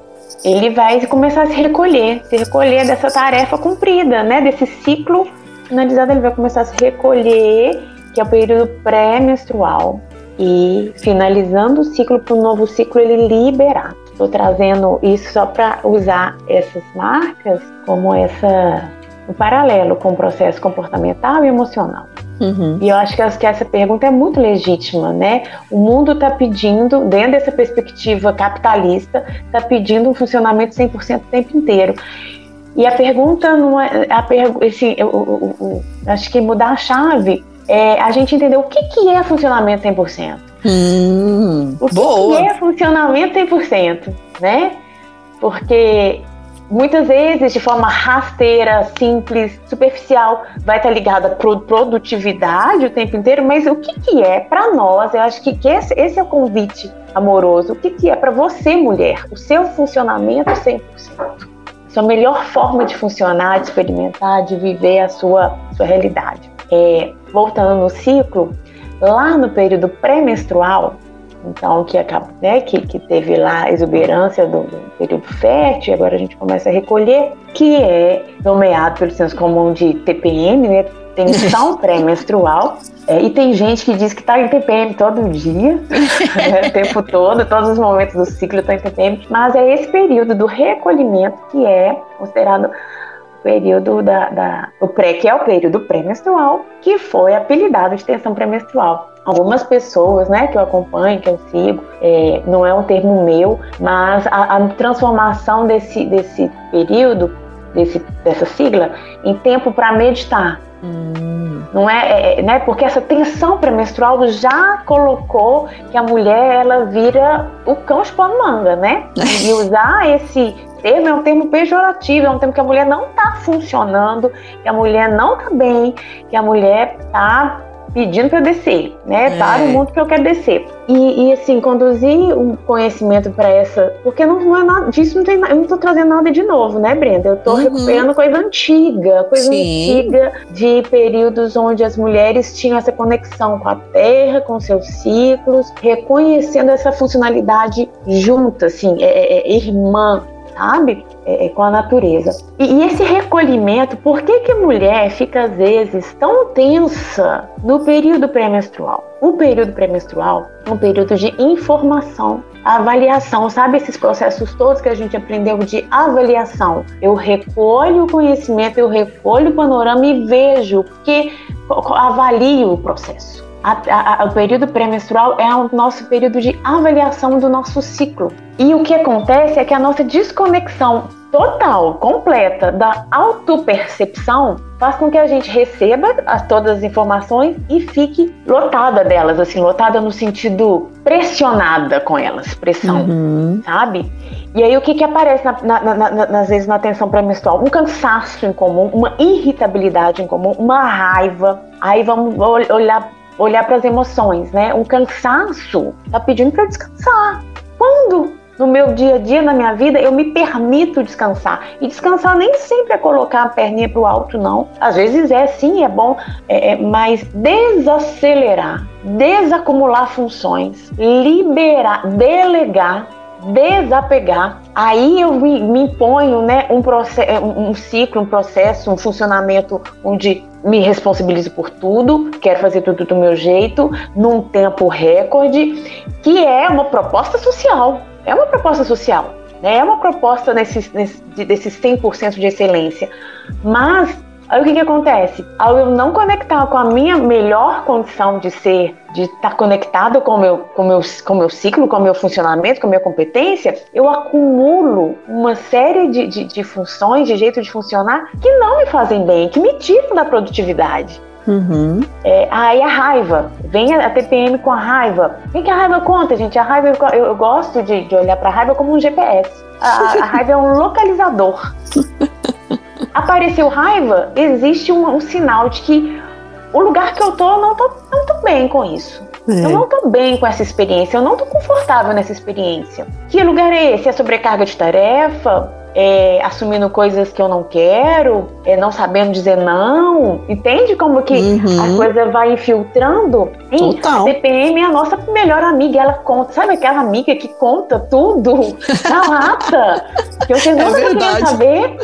ele vai começar a se recolher, se recolher dessa tarefa cumprida, né? Desse ciclo finalizado, ele vai começar a se recolher, que é o período pré-menstrual, e finalizando o ciclo para o novo ciclo ele liberar. Estou trazendo isso só para usar essas marcas como essa um paralelo com o processo comportamental e emocional. Uhum. E eu acho que, essa pergunta é muito legítima, né? O mundo está pedindo, dentro dessa perspectiva capitalista, está pedindo um funcionamento 100% o tempo inteiro. E a pergunta não é. A pergu assim, eu, eu, eu, acho que mudar a chave é a gente entender o que, que é funcionamento 100%. Hum, o que, que é funcionamento 100%, né? Porque muitas vezes de forma rasteira, simples, superficial, vai estar ligada à produtividade o tempo inteiro, mas o que, que é para nós? Eu acho que, esse, é o convite amoroso. O que, que é para você, mulher? O seu funcionamento 100%. Sua melhor forma de funcionar, de experimentar, de viver a sua, sua realidade. É, voltando no ciclo, lá no período pré-menstrual, então que, acaba, né, que, que teve lá a exuberância do, do, período fértil, agora a gente começa a recolher, que é nomeado pelo senso comum de TPM, né, tensão <laughs> pré-menstrual, é, e tem gente que diz que está em TPM todo dia, <laughs> né, o tempo todo, todos os momentos do ciclo estão em TPM, mas é esse período do recolhimento que é considerado período da, da o pré, que é o período pré-menstrual, que foi apelidado de tensão pré-menstrual algumas pessoas, né, que eu acompanho, que eu sigo, é, não é um termo meu, mas a, a transformação desse, desse período, desse, dessa sigla, em tempo para meditar. Hum. Não é, é, é, né? Porque essa tensão pré-menstrual já colocou que a mulher ela vira o cão chupando manga, né? <laughs> E usar esse termo é um termo pejorativo, é um termo que a mulher não está funcionando, que a mulher não está bem, que a mulher está pedindo para eu descer, né? É. Para o mundo que eu quero descer. E, e assim, conduzir um conhecimento para essa. Porque não, não, é nada disso, não tem, eu não estou trazendo nada de novo, né, Brenda? Eu estou uhum. recuperando coisa antiga, coisa Sim. antiga de períodos onde as mulheres tinham essa conexão com a terra, com seus ciclos, reconhecendo essa funcionalidade junta, assim, é, é, é irmã, sabe? É, é, com a natureza. E, e, esse recolhimento, por que, que a mulher fica às vezes tão tensa no período pré-menstrual? O período pré-menstrual é um período de informação, avaliação, sabe esses processos todos que a gente aprendeu de avaliação? Eu recolho o conhecimento, eu recolho o panorama e vejo que avalio o processo. A, a, o período pré-menstrual é o nosso período de avaliação do nosso ciclo. E o que acontece é que a nossa desconexão total, completa da autopercepção faz com que a gente receba as, todas as informações e fique lotada delas, assim, lotada no sentido pressionada com elas, pressão, uhum. sabe? E aí o que, que aparece na, na, na, nas vezes na atenção pré-menstrual? Um cansaço em comum, uma irritabilidade em comum, uma raiva. Aí vamos olhar olhar para as emoções, né? Um cansaço tá pedindo para descansar. Quando no meu dia a dia, na minha vida, eu me permito descansar. E descansar nem sempre é colocar a perninha para o alto, não. Às vezes é sim, é bom, é, é, mas desacelerar, desacumular funções, liberar, delegar desapegar, aí eu me, me imponho né, um, um ciclo, um processo, um funcionamento onde me responsabilizo por tudo, quero fazer tudo do meu jeito, num tempo recorde, que é uma proposta social. É uma proposta social. Né? É uma proposta nesse, nesse, desses 100% de excelência. Mas Aí o que, que acontece? Ao eu não conectar com a minha melhor condição de ser, de estar conectado com o meu, com meu, com meu ciclo, com o meu funcionamento, com a minha competência, eu acumulo uma série de, de, de funções, de jeito de funcionar que não me fazem bem, que me tiram da produtividade. Uhum. É, aí a raiva, vem a, TPM com a raiva. O que, que a raiva conta, gente? A raiva, eu, eu gosto de, de olhar para a raiva como um GPS. A, a raiva é um localizador. <laughs> apareceu raiva, existe um, um, sinal de que o lugar que eu tô, eu não tô, não tô bem com isso. É. Eu não tô bem com essa experiência, eu não tô confortável nessa experiência. Que lugar é esse? É sobrecarga de tarefa? É, assumindo coisas que eu não quero, é, não sabendo dizer não. Entende como que uhum. a coisa vai infiltrando? Sim, Total. a TPM é a nossa melhor amiga, ela conta. Sabe aquela amiga que conta tudo <laughs> na lata? Que vocês não é querem saber?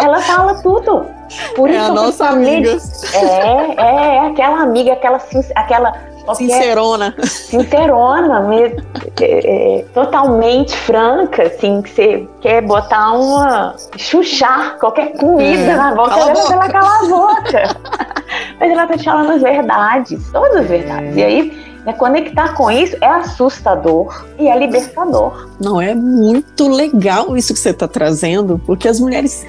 Ela fala tudo. Por é isso a nossa amiga. É, é, é aquela amiga, aquela, aquela Sincerona. Sincerona, mesmo, é, é, totalmente franca, assim, que você quer botar uma. chuchar qualquer comida é, na boca dela, ela cala a boca. <laughs> Mas ela tá te falando as verdades, todas as verdades. É. E aí, né, conectar com isso é assustador e é libertador. Não, é muito legal isso que você está trazendo, porque as mulheres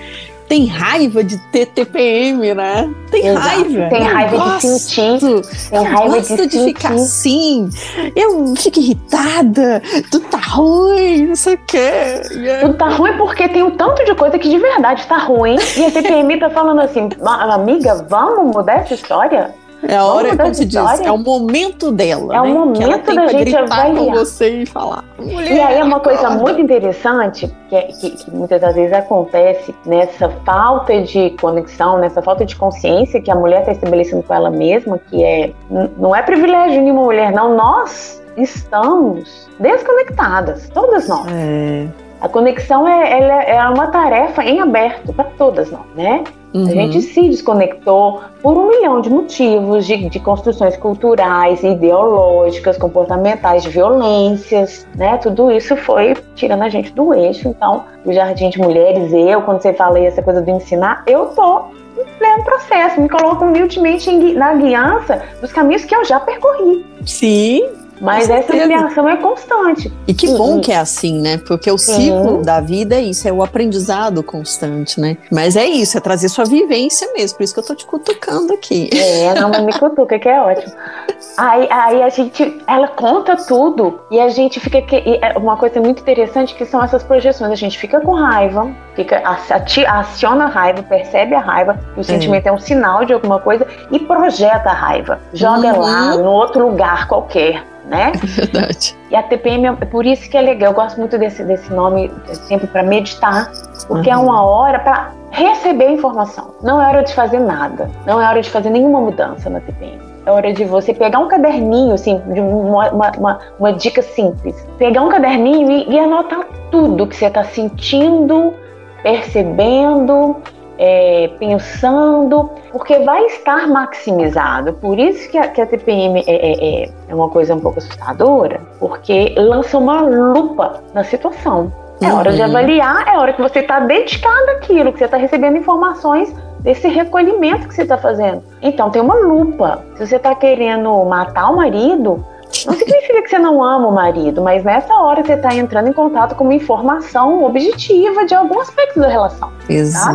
tem raiva de ter TPM, né? Tem Exato. raiva. Tem raiva gosto, de sentir. Tem raiva gosto de, de ficar assim. Eu fico irritada. Tudo tá ruim, não sei o quê. Tudo tá ruim porque tem um tanto de coisa que de verdade tá ruim. E a TPM tá falando assim, amiga, vamos mudar essa história? É a hora, como se diz, é o momento dela. É né? o momento da gente avaliar. com você e falar. E aí é uma coisa muito interessante que, é, que, que, muitas das vezes acontece nessa falta de conexão, nessa falta de consciência que a mulher está estabelecendo com ela mesma, que é não é privilégio de uma mulher, não. Nós estamos desconectadas, todas nós. É. A conexão é, é uma tarefa em aberto para todas nós, né? Uhum. A gente se desconectou por um milhão de motivos, de, de, construções culturais, ideológicas, comportamentais, de violências, né? Tudo isso foi tirando a gente do eixo. Então, o Jardim de Mulheres, eu, quando você fala essa coisa do ensinar, eu tô em pleno processo, me coloco humildemente na guiança dos caminhos que eu já percorri. Sim, mas essa ampliação é constante. E que bom que é assim, né? Porque o ciclo da vida é isso, é o aprendizado constante, né? Mas é isso, é trazer sua vivência mesmo. Por isso que eu tô te cutucando aqui. É, não me cutuca, que é ótimo. Aí, aí a gente, ela conta tudo e a gente fica. Que, é uma coisa muito interessante que são essas projeções. A gente fica com raiva, fica aciona a raiva, percebe a raiva, o sentimento é. é um sinal de alguma coisa e projeta a raiva. Joga uhum. lá no outro lugar qualquer né? É verdade. E a TPM, é por isso que é legal, eu gosto muito desse, desse nome sempre para meditar, porque uhum. é uma hora para receber informação. Não é hora de fazer nada, não é hora de fazer nenhuma mudança na TPM. É hora de você pegar um caderninho, assim, de uma, uma, uma, uma dica simples. Pegar um caderninho e, e anotar tudo que você está sentindo, percebendo, é, pensando, porque vai estar maximizado. Por isso que a, que a TPM é, é, é, é uma coisa um pouco assustadora, porque lança uma lupa na situação. É hora de uhum. avaliar, é hora que você está dedicado àquilo, que você está recebendo informações desse recolhimento que você está fazendo. Então tem uma lupa. Se você está querendo matar o marido, não significa que você não ama o marido, mas nessa hora você está entrando em contato com uma informação objetiva de algum aspecto da relação. Exato.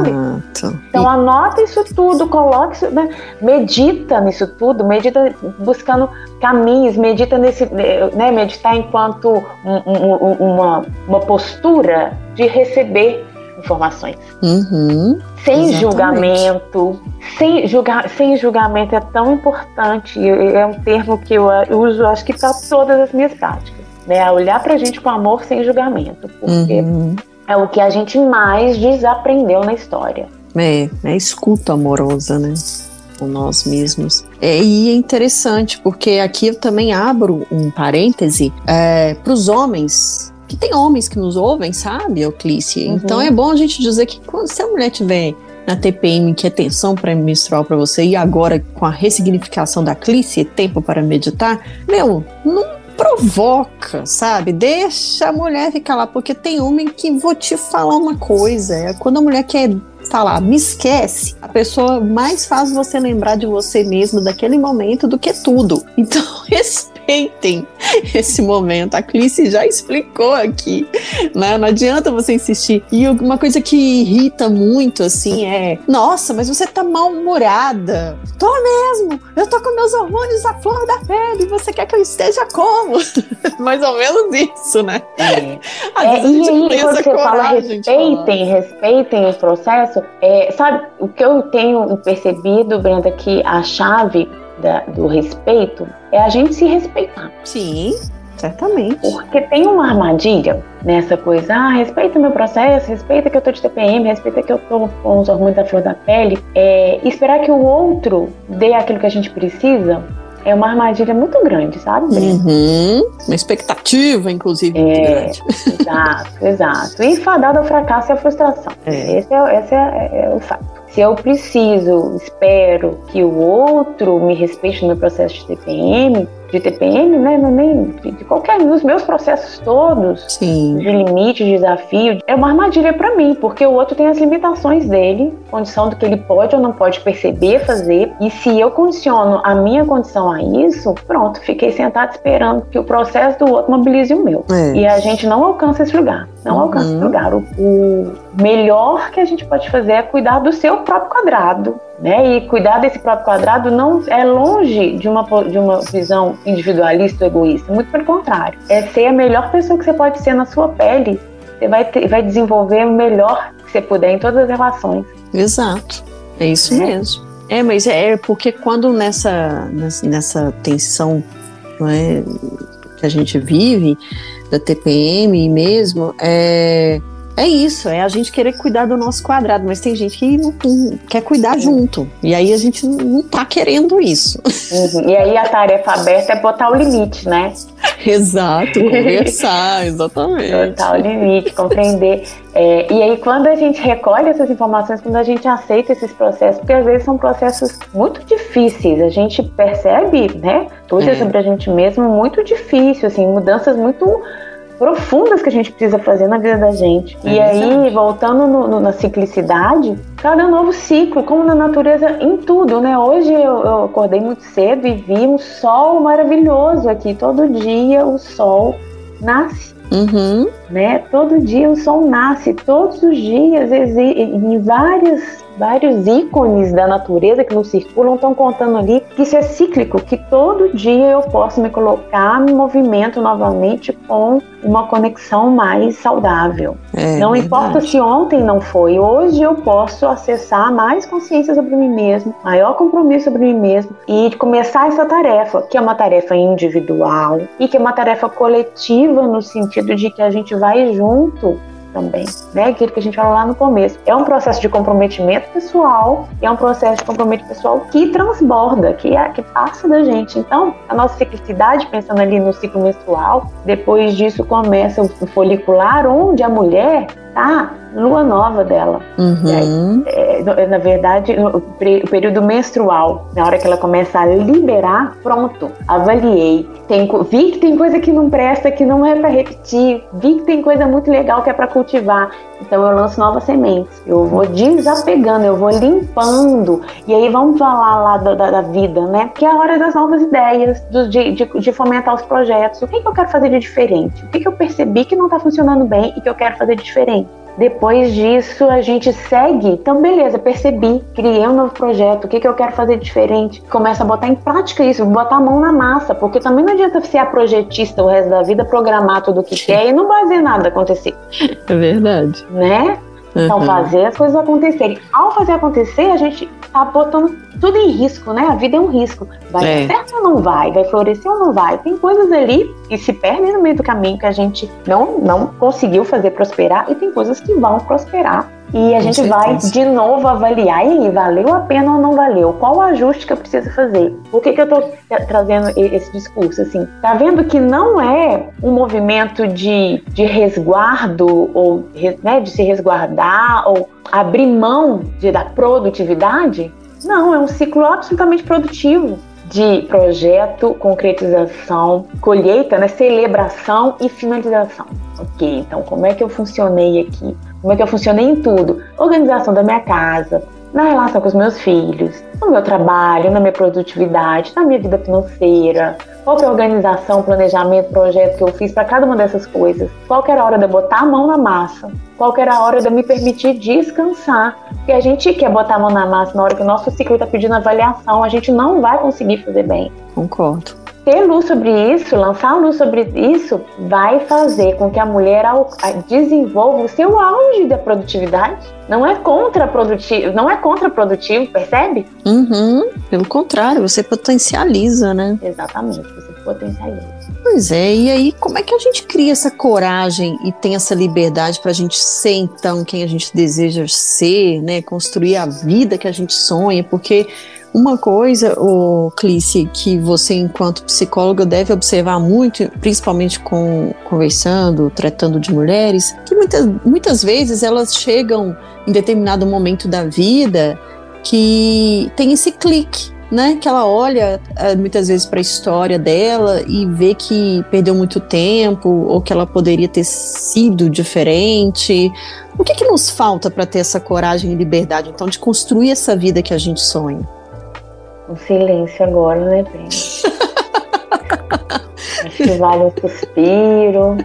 Sabe? Então anota isso tudo, coloque isso, né? medita nisso tudo, medita buscando caminhos, medita nesse, né? meditar enquanto um, um, uma, uma postura de receber informações. Uhum, sem exatamente. julgamento. Sem, julga, sem julgamento é tão importante. É um termo que eu uso, acho que para todas as minhas práticas. Né? Olhar para a gente com amor sem julgamento. Porque uhum. é o que a gente mais desaprendeu na história. É, é escuta amorosa, né? Com nós mesmos. É, e é interessante, porque aqui eu também abro um parêntese é, para os homens que tem homens que nos ouvem, sabe, Euclice? Uhum. Então é bom a gente dizer que quando, se a mulher tiver na TPM, que é tensão pré-menstrual para você, e agora com a ressignificação da Clícia, tempo para meditar, meu, não provoca, sabe? Deixa a mulher ficar lá, porque tem homem que vou te falar uma coisa, é quando a mulher quer falar, me esquece, a pessoa mais faz você lembrar de você mesmo daquele momento do que tudo. Então, <laughs> respeitem esse momento. A Clice já explicou aqui, né? Não adianta você insistir. E uma coisa que irrita muito, assim, é: nossa, mas você tá mal-humorada. Tô mesmo. Eu tô com meus hormônios à flor da pele. Você quer que eu esteja como? <laughs> Mais ou menos isso, né? É. <laughs> é e aí, você fala respeitem, respeitem o processo, é, sabe o que eu tenho percebido, Brenda, que a chave da, do respeito é a gente se respeitar. Sim, certamente. Porque tem uma armadilha nessa coisa, ah, respeita meu processo, respeita que eu tô de TPM, respeita que eu tô com os hormônios da flor da pele. É, esperar que o outro dê aquilo que a gente precisa é uma armadilha muito grande, sabe? Uhum. Uma expectativa, inclusive, muito é, grande. Exato, exato. E ao fracasso e à frustração. É. Esse, é, esse é, é, é o fato. Se eu preciso, espero que o outro me respeite no meu processo de TPM, de TPM, né? Não é nem de qualquer um dos meus processos todos, Sim. de limite, de desafio, é uma armadilha para mim, porque o outro tem as limitações dele, condição do que ele pode ou não pode perceber, fazer, e se eu condiciono a minha condição a isso, pronto, fiquei sentado esperando que o processo do outro mobilize o meu. É. E a gente não alcança esse lugar, não Uhum. alcança esse lugar. O, o melhor que a gente pode fazer é cuidar do seu próprio quadrado, né? E cuidar desse próprio quadrado não é longe de uma, de uma visão individualista ou egoísta, muito pelo contrário. É ser a melhor pessoa que você pode ser na sua pele. Você vai, ter- vai desenvolver o melhor que você puder em todas as relações. Exato. É isso Né? mesmo. É, mas é porque quando nessa, nessa, tensão é, que a gente vive, da TPM mesmo, é, é isso, é a gente querer cuidar do nosso quadrado, mas tem gente que não, não quer cuidar junto. E aí a gente não tá querendo isso. Uhum. E aí a tarefa aberta é botar o limite, né? <laughs> Exato, conversar, <laughs> exatamente. Botar o limite, compreender. É, e aí, quando a gente recolhe essas informações, quando a gente aceita esses processos, porque às vezes são processos muito difíceis, a gente percebe, né? Tudo É. sobre a gente mesmo muito difícil, assim, mudanças muito profundas que a gente precisa fazer na vida da gente. É e aí, voltando no- no- na ciclicidade, cada novo ciclo, como na natureza, em tudo, né? Hoje eu, eu acordei muito cedo e vi um sol maravilhoso aqui. Todo dia o sol nasce Uhum. né? Todo dia o sol nasce, todos os dias em vários vários ícones da natureza que nos circulam estão contando ali que isso é cíclico, que todo dia eu posso me colocar em movimento novamente com uma conexão mais saudável. É, não verdade. importa se ontem não foi, hoje eu posso acessar mais consciência sobre mim mesmo, maior compromisso sobre mim mesmo e começar essa tarefa, que é uma tarefa individual e que é uma tarefa coletiva no sentido de que a gente vai junto também, né? Aquilo que a gente falou lá no começo. É um processo de comprometimento pessoal, é um processo de comprometimento pessoal que transborda, que, é, que passa da gente. Então, a nossa ciclicidade, pensando ali no ciclo menstrual, depois disso começa o folicular, onde a mulher tá lua nova dela. Uhum. É, na verdade, o período menstrual, na hora que ela começa a liberar, pronto, avaliei. Tem, vi que tem coisa que não presta, que não é para repetir. Vi que tem coisa muito legal que é para cultivar. Então eu lanço novas sementes. Eu vou desapegando, eu vou limpando. E aí vamos falar lá da, da- da vida, né? Que é a hora das novas ideias, do- de, de- de fomentar os projetos. O que, que eu quero fazer de diferente? O que, que eu percebi que não está funcionando bem e que eu quero fazer de diferente? Depois disso, a gente segue. Então, beleza, percebi, criei um novo projeto. O que, que eu quero fazer diferente? Começa a botar em prática isso, botar a mão na massa, porque também não adianta ser a projetista o resto da vida, programar tudo o que quer e não fazer nada acontecer, É verdade. né? Então, Uhum. fazer as coisas acontecerem. Ao fazer acontecer, a gente tá botando tudo em risco, né? A vida é um risco. Vai É. dar certo ou não vai? Vai florescer ou não vai? Tem coisas ali que se perdem no meio do caminho que a gente não, não conseguiu fazer prosperar e tem coisas que vão prosperar. E a Com gente vai certeza. de novo avaliar, aí, valeu a pena ou não valeu? Qual o ajuste que eu preciso fazer? Por que, que eu tra- trazendo esse discurso? Assim, tá vendo que não é um movimento de, de resguardo, ou né, de se resguardar, ou abrir mão de, da produtividade? Não, é um ciclo absolutamente produtivo de projeto, concretização, colheita, né, celebração e finalização. Ok, então como é que eu funcionei aqui? Como é que eu funcionei em tudo? Organização da minha casa, na relação com os meus filhos, no meu trabalho, na minha produtividade, na minha vida financeira. Qual que é a organização, planejamento, projeto que eu fiz para cada uma dessas coisas? Qual que era a hora de eu botar a mão na massa? Qual que era a hora de eu me permitir descansar? Porque a gente quer botar a mão na massa na hora que o nosso ciclo está pedindo avaliação, a gente não vai conseguir fazer bem Concordo. Ter luz sobre isso, lançar luz sobre isso, vai fazer com que a mulher desenvolva o seu auge da produtividade. Não é contraprodutivo, não é contraprodutivo, percebe? Uhum. Pelo contrário, você potencializa, né? Exatamente, você potencializa. Pois é, e aí como é que a gente cria essa coragem e tem essa liberdade para a gente ser então quem a gente deseja ser, né? Construir a vida que a gente sonha, porque uma coisa, o Clice, que você enquanto psicóloga deve observar muito, principalmente com conversando, tratando de mulheres, que muitas, muitas vezes elas chegam em determinado momento da vida que tem esse clique, né? Que ela olha eh, muitas vezes para a história dela e vê que perdeu muito tempo ou que ela poderia ter sido diferente. O que, que nos falta para ter essa coragem e liberdade, então, de construir essa vida que a gente sonha? Um silêncio agora, né, Bem? <laughs> Acho que vale um suspiro.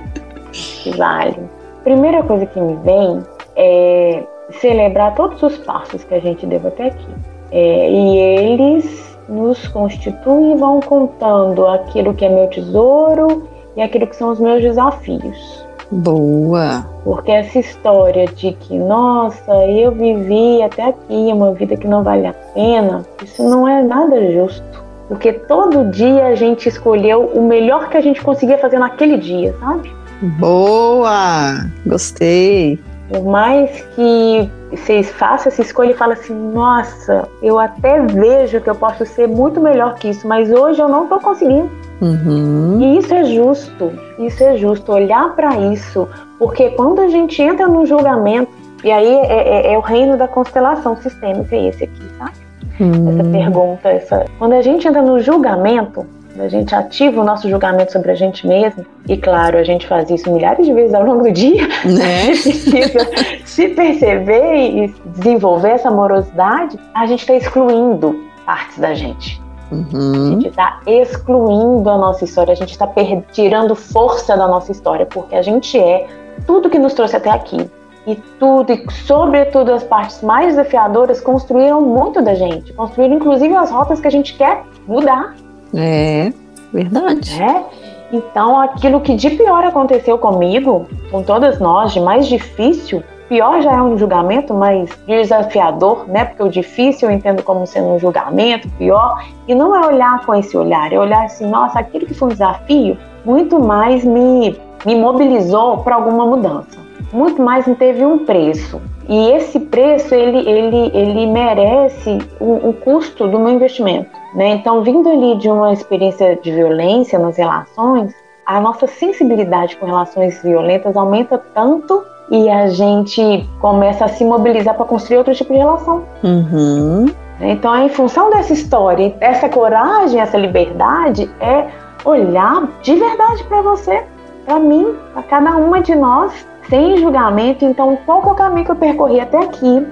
Acho que vale. Primeira coisa que me vem é celebrar todos os passos que a gente deu até aqui. É, e eles nos constituem e vão contando aquilo que é meu tesouro e aquilo que são os meus desafios. Boa! Porque essa história de que, nossa, eu vivi até aqui uma vida que não vale a pena, isso não é nada justo. Porque todo dia a gente escolheu o melhor que a gente conseguia fazer naquele dia, sabe? Boa! Gostei! Por mais que vocês façam essa escolha e falem assim, nossa, eu até vejo que eu posso ser muito melhor que isso, mas hoje eu não estou conseguindo. Uhum. E isso é justo, isso é justo, olhar para isso, porque quando a gente entra no julgamento, e aí é, é, é o reino da constelação sistêmica, esse aqui, sabe? Uhum. Essa pergunta, essa... quando a gente entra no julgamento, a gente ativa o nosso julgamento sobre a gente mesmo, e claro, a gente faz isso milhares de vezes ao longo do dia, né? <laughs> precisa se perceber e desenvolver essa amorosidade, a gente está excluindo partes da gente. Uhum. A gente está excluindo a nossa história, a gente está tirando força da nossa história, porque a gente é tudo que nos trouxe até aqui. E tudo, e sobretudo as partes mais desafiadoras, construíram muito da gente. Construíram inclusive as rotas que a gente quer mudar. É, verdade. É? Então, aquilo que de pior aconteceu comigo, com todas nós, de mais difícil, pior já é um julgamento, mas desafiador, né? Porque o difícil eu entendo como sendo um julgamento, pior. E não é olhar com esse olhar, é olhar assim, nossa, aquilo que foi um desafio, muito mais me, me mobilizou para alguma mudança. Muito mais teve um preço. E esse preço, ele, ele, ele merece o, o custo do meu investimento. Né? Então, vindo ali de uma experiência de violência nas relações, a nossa sensibilidade com relações violentas aumenta tanto e a gente começa a se mobilizar para construir outro tipo de relação. Uhum. Então, em função dessa história, essa coragem, essa liberdade, é olhar de verdade para você, para mim, para cada uma de nós, sem julgamento. Então, qual é o caminho que eu percorri até aqui?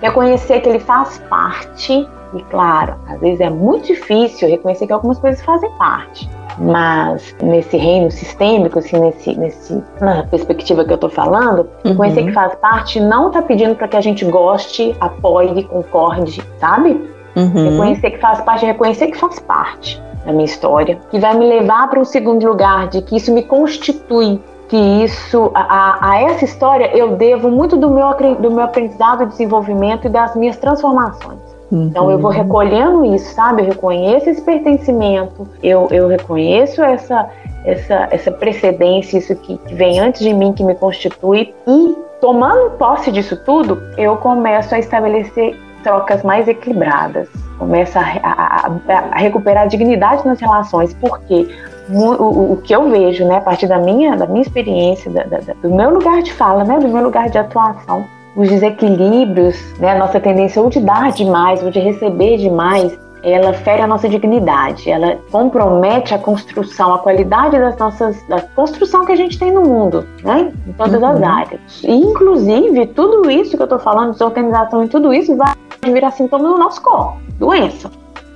Reconhecer que ele faz parte e claro, às vezes é muito difícil reconhecer que algumas coisas fazem parte. Mas nesse reino sistêmico, assim, nesse, nesse, na perspectiva que eu tô falando, uhum. reconhecer que faz parte não tá pedindo para que a gente goste, apoie, concorde, sabe? Uhum. Reconhecer que faz parte, reconhecer que faz parte da minha história, que vai me levar para um segundo lugar, de que isso me constitui, que isso, a, a, essa história eu devo muito do meu, do meu aprendizado, desenvolvimento e das minhas transformações. Uhum. Então eu vou recolhendo isso, sabe? Eu reconheço esse pertencimento, eu, eu reconheço essa, essa, essa precedência, isso que, que vem antes de mim, que me constitui, e tomando posse disso tudo, eu começo a estabelecer trocas mais equilibradas, começo a, a, a recuperar a dignidade nas relações, porque o, o, que eu vejo, né, a partir da minha, da minha experiência, da, da, do meu lugar de fala, né, do meu lugar de atuação, os desequilíbrios, né, a nossa tendência ou de dar demais ou de receber demais, ela fere a nossa dignidade, ela compromete a construção, a qualidade das nossas, da construção que a gente tem no mundo, né, em todas uhum. as áreas. E, inclusive, tudo isso que eu estou falando, desorganização e tudo isso vai virar sintoma no nosso corpo, doença.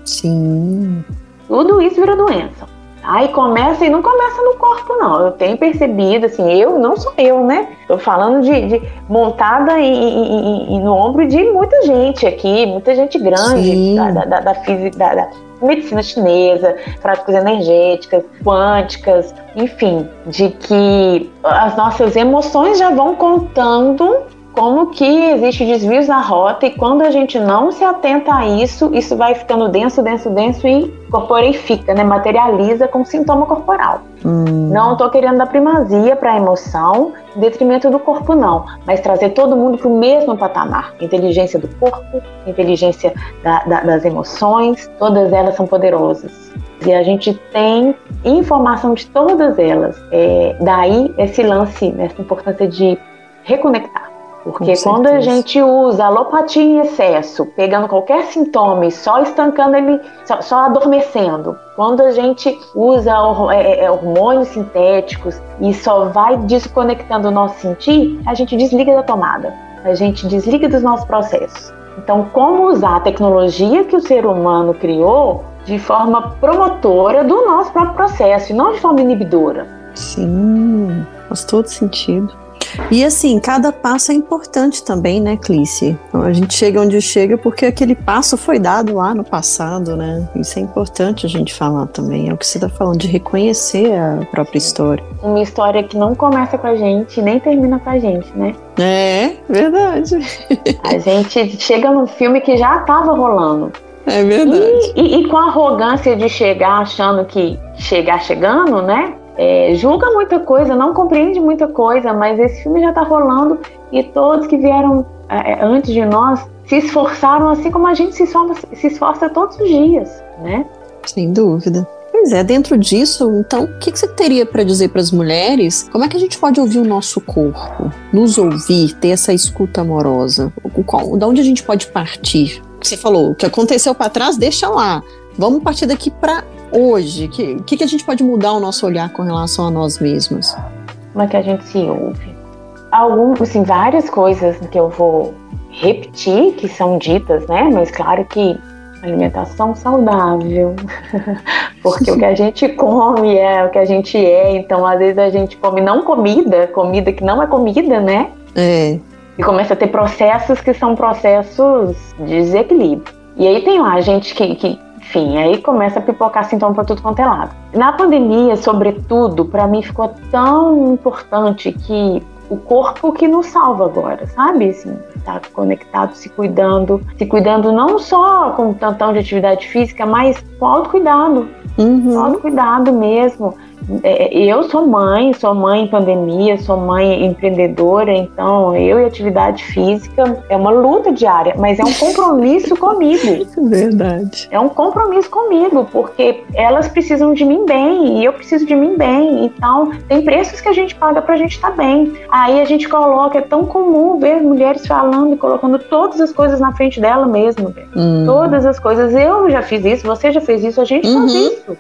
Sim. Tudo isso vira doença. Aí começa e não começa no corpo, não. Eu tenho percebido, assim, eu não sou eu, né? Tô falando de, de montada e, e, e, no ombro de muita gente aqui, muita gente grande da, da, da, da, física, da, da medicina chinesa, práticas energéticas, quânticas, enfim, de que as nossas emoções já vão contando como que existe desvios na rota e quando a gente não se atenta a isso, isso vai ficando denso, denso, denso e corporifica, né? materializa com sintoma corporal. Hum. Não estou querendo dar primazia para a emoção em detrimento do corpo, não, mas trazer todo mundo para o mesmo patamar. Inteligência do corpo, inteligência da, da, das emoções, todas elas são poderosas. E a gente tem informação de todas elas. É, daí esse lance, essa importância de reconectar Porque quando a gente usa alopatia em excesso, pegando qualquer sintoma e só estancando ele, só, só adormecendo, quando a gente usa é, é, hormônios sintéticos e só vai desconectando o nosso sentir, a gente desliga da tomada, a gente desliga dos nossos processos. Então, como usar a tecnologia que o ser humano criou de forma promotora do nosso próprio processo e não de forma inibidora? Sim, faz todo sentido. E assim, cada passo é importante também, né, Clícia? Então, a gente chega onde chega porque aquele passo foi dado lá no passado, né? Isso é importante a gente falar também. É o que você está falando, de reconhecer a própria história. Uma história que não começa com a gente, nem termina com a gente, né? É, verdade. A gente chega num filme que já estava rolando. É verdade. E, e, e, com a arrogância de chegar achando que chegar chegando, né? É, julga muita coisa, não compreende muita coisa, mas esse filme já está rolando e todos que vieram é, é, antes de nós se esforçaram assim como a gente se esforça, se esforça todos os dias, né? Sem dúvida. Pois é, dentro disso, então, o que, que você teria para dizer para as mulheres? Como é que a gente pode ouvir o nosso corpo? Nos ouvir, ter essa escuta amorosa? Qual, da onde a gente pode partir? Você falou, o que aconteceu para trás, deixa lá. Vamos partir daqui para hoje? O que, que, que a gente pode mudar o nosso olhar com relação a nós mesmos? Como é que a gente se ouve? Algum, assim, várias coisas que eu vou repetir que são ditas, né? Mas claro que alimentação saudável, <laughs> porque o que a gente come é o que a gente é, então às vezes a gente come não comida, comida que não é comida, né? É. E começa a ter processos que são processos de desequilíbrio. E aí tem lá gente que, que enfim, aí começa a pipocar sintoma para tudo quanto é lado. Na pandemia, sobretudo, para mim ficou tão importante que o corpo que nos salva agora, sabe? Assim, tá conectado, se cuidando, se cuidando não só com tantão de atividade física, mas com autocuidado. Uhum. Autocuidado mesmo. É, eu sou mãe, sou mãe em pandemia, sou mãe empreendedora, então eu e atividade física é uma luta diária, mas é um compromisso comigo. <laughs> Verdade. É um compromisso comigo, porque elas precisam de mim bem e eu preciso de mim bem. Então, tem preços que a gente paga pra gente estar tá bem. Aí a gente coloca, é tão comum ver mulheres falando e colocando todas as coisas na frente dela mesmo. Hum. Todas as coisas. Eu já fiz isso, você já fez isso, a gente uhum. faz isso.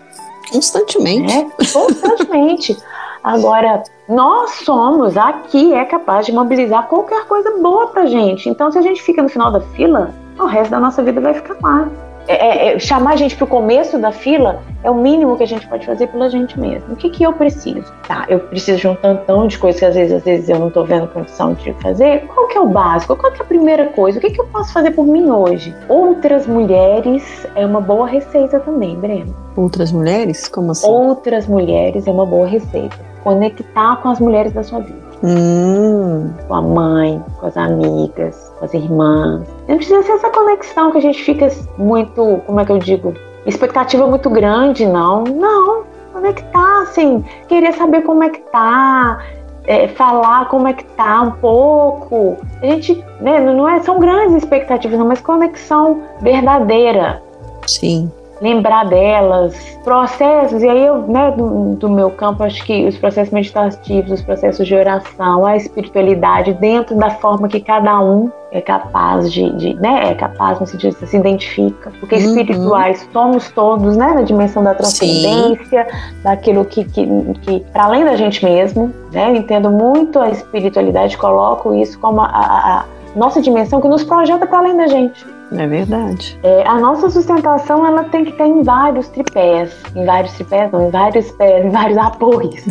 Constantemente. É, constantemente. Agora, nós somos, aqui é capaz de mobilizar qualquer coisa boa pra gente. Então, se a gente fica no final da fila, o resto da nossa vida vai ficar lá. É, é, é, chamar a gente para o começo da fila é o mínimo que a gente pode fazer pela gente mesmo. O que, que eu preciso? Tá, eu preciso de um tantão de coisas que às vezes, às vezes eu não estou vendo condição de fazer. Qual que é o básico? Qual que é a primeira coisa? O que, que eu posso fazer por mim hoje? Outras mulheres é uma boa receita também, Breno. Outras mulheres? Como assim? Outras mulheres é uma boa receita. Conectar com as mulheres da sua vida. Hum. Com a mãe, com as amigas, com as irmãs. Não precisa ser essa conexão que a gente fica muito, como é que eu digo, expectativa muito grande, não. Não. Conectar, assim, querer saber como é que tá, é, falar como é que tá um pouco. A gente, né, não é, são grandes expectativas, não, mas conexão verdadeira. Sim lembrar delas, processos, e aí eu, né, do, do, meu campo, acho que os processos meditativos, os processos de oração, a espiritualidade dentro da forma que cada um é capaz de, de né, é capaz, no sentido de se identifica, porque uhum. espirituais somos todos, né, na dimensão da transcendência, Sim. daquilo que, que, que para além da gente mesmo, né, eu entendo muito a espiritualidade, coloco isso como a, a, a nossa dimensão que nos projeta para além da gente. É verdade. É, a nossa sustentação ela tem que ter em vários tripés, em vários tripés, não, em vários pés, em vários apoios.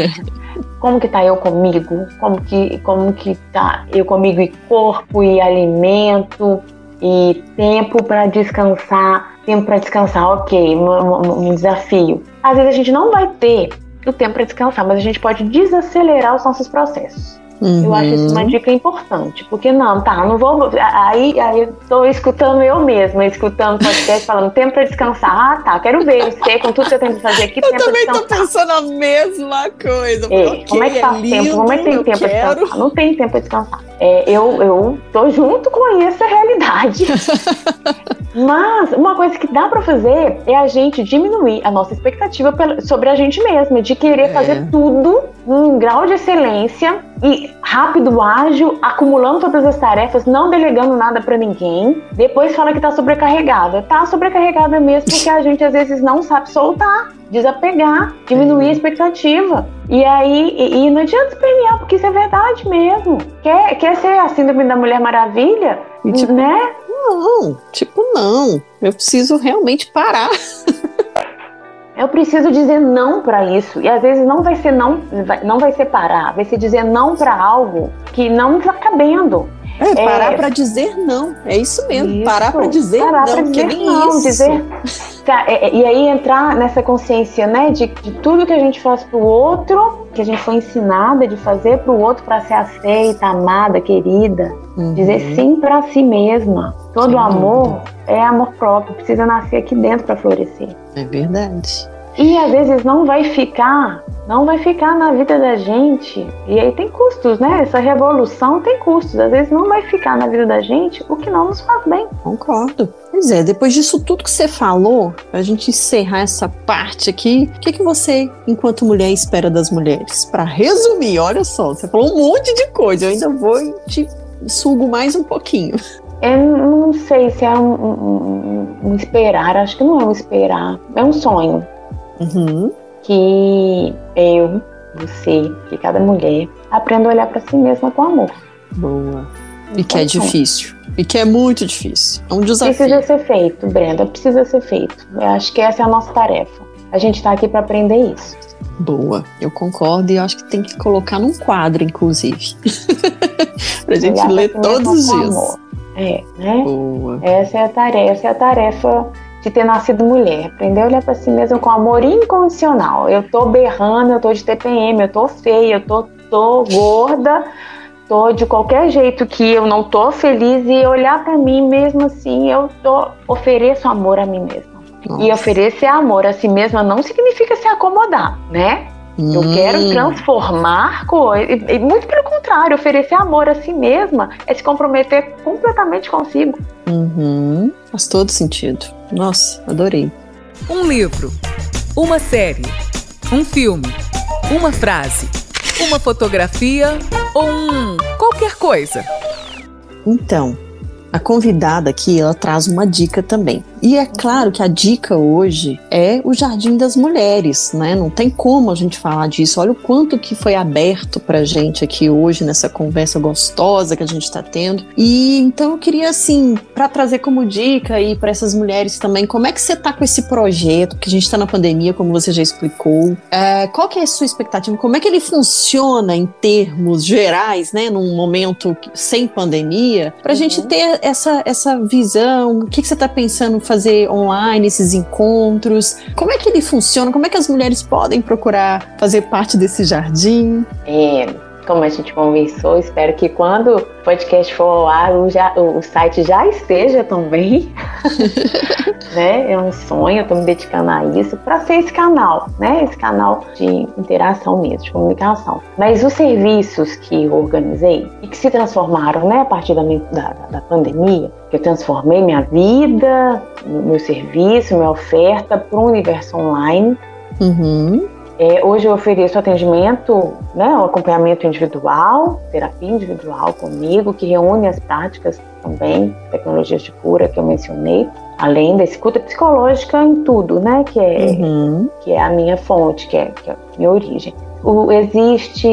<laughs> como que tá eu comigo? Como que como que tá eu comigo e corpo e alimento e tempo para descansar, tempo para descansar, ok, um, um desafio. Às vezes a gente não vai ter o tempo para descansar, mas a gente pode desacelerar os nossos processos. Uhum. Eu acho isso uma uhum. dica importante, porque não, tá, não vou. Aí, aí eu tô escutando eu mesma, escutando podcast, falando tempo pra descansar. Ah, tá, quero ver você com tudo que eu tenho que fazer aqui. <laughs> Eu também tô pensando a mesma coisa. É, okay, como é que tá é lindo, tempo? Como é que tem tempo quero. pra descansar? Não tem tempo pra descansar. É, eu, eu tô junto com essa realidade. <laughs> Mas uma coisa que dá para fazer é a gente diminuir a nossa expectativa sobre a gente mesma, de querer é. fazer tudo num grau de excelência e rápido, ágil, acumulando todas as tarefas, não delegando nada para ninguém. Depois fala que tá sobrecarregada. Tá sobrecarregada mesmo porque a gente às vezes não sabe soltar, desapegar, diminuir a expectativa. E aí, e, e não adianta espernear, porque isso é verdade mesmo. Quer, quer ser a síndrome da Mulher Maravilha? E, tipo, né? Não, tipo, não. Eu preciso realmente parar. <laughs> Eu preciso dizer não para isso. E às vezes não vai ser não, não vai ser parar, vai ser dizer não para algo que não está cabendo. É, parar é, para dizer não. É isso mesmo. Isso, parar para dizer parar não. Pra dizer não, isso. dizer. Tá, é, é, e aí entrar nessa consciência, né, de, de tudo que a gente faz pro outro, que a gente foi ensinada de fazer pro outro para ser aceita, amada, querida. Uhum. Dizer sim para si mesma. Todo sim, amor é amor próprio, precisa nascer aqui dentro para florescer. É verdade. E às vezes não vai ficar, não vai ficar na vida da gente. E aí tem custos, né? Essa revolução tem custos. Às vezes não vai ficar na vida da gente o que não nos faz bem. Concordo. Pois é, depois disso tudo que você falou, pra gente encerrar essa parte aqui, o que, que você, enquanto mulher, espera das mulheres? Para resumir, olha só, você falou um monte de coisa, eu ainda vou e te sugo mais um pouquinho. Eu não sei se é um, um, um, esperar, acho que não é um esperar, é um sonho. Uhum. Que eu, você, que cada mulher aprenda a olhar para si mesma com amor. Boa. E que é difícil. E que é muito difícil. É um desafio. Precisa ser feito, Brenda. Precisa ser feito. Eu acho que essa é a nossa tarefa. A gente está aqui para aprender isso. Boa, eu concordo e eu acho que tem que colocar num quadro, inclusive. <laughs> pra gente ler todos os dias. Amor. É, né? Boa. Essa é a tarefa, essa é a tarefa de ter nascido mulher. Aprender a olhar para si mesma com amor incondicional. Eu tô berrando, eu tô de TPM, eu tô feia, eu tô, tô gorda, tô de qualquer jeito que eu não tô feliz e olhar para mim mesmo assim, eu tô ofereço amor a mim mesma. Nossa. E oferecer amor a si mesma não significa se acomodar, né? Eu hum. quero transformar coisas. E, muito pelo contrário, oferecer amor a si mesma é se comprometer completamente consigo. Uhum. Faz todo sentido. Nossa, adorei. Um livro, uma série, um filme, uma frase, uma fotografia ou um qualquer coisa. Então, a convidada aqui, ela traz uma dica também. E é claro que a dica hoje é o Jardim das Mulheres, né? Não tem como a gente falar disso. Olha o quanto que foi aberto pra gente aqui hoje nessa conversa gostosa que a gente está tendo. E então eu queria assim, para trazer como dica aí para essas mulheres também, como é que você tá com esse projeto que a gente está na pandemia, como você já explicou? É, qual que é a sua expectativa? Como é que ele funciona em termos gerais, né? Num momento sem pandemia, para a uhum. gente ter essa essa visão. O que, que você está pensando fazer online esses encontros? Como é que ele funciona? Como é que as mulheres podem procurar fazer parte desse jardim? É, como a gente conversou, espero que quando o podcast for ao ar, o, já, o site já esteja também. <laughs> né? É um sonho, eu estou me dedicando a isso para ser esse canal, né? Esse canal de interação mesmo, de comunicação. Mas os serviços que eu organizei e que se transformaram, né, a partir da, da, da pandemia, que eu transformei minha vida, meu serviço, minha oferta para um universo online. Uhum. É, hoje eu ofereço atendimento, né, um acompanhamento individual, terapia individual comigo, que reúne as práticas também, tecnologias de cura que eu mencionei, além da escuta psicológica em tudo, né, que é, uhum. que é a minha fonte, que é, que é a minha origem. O, existe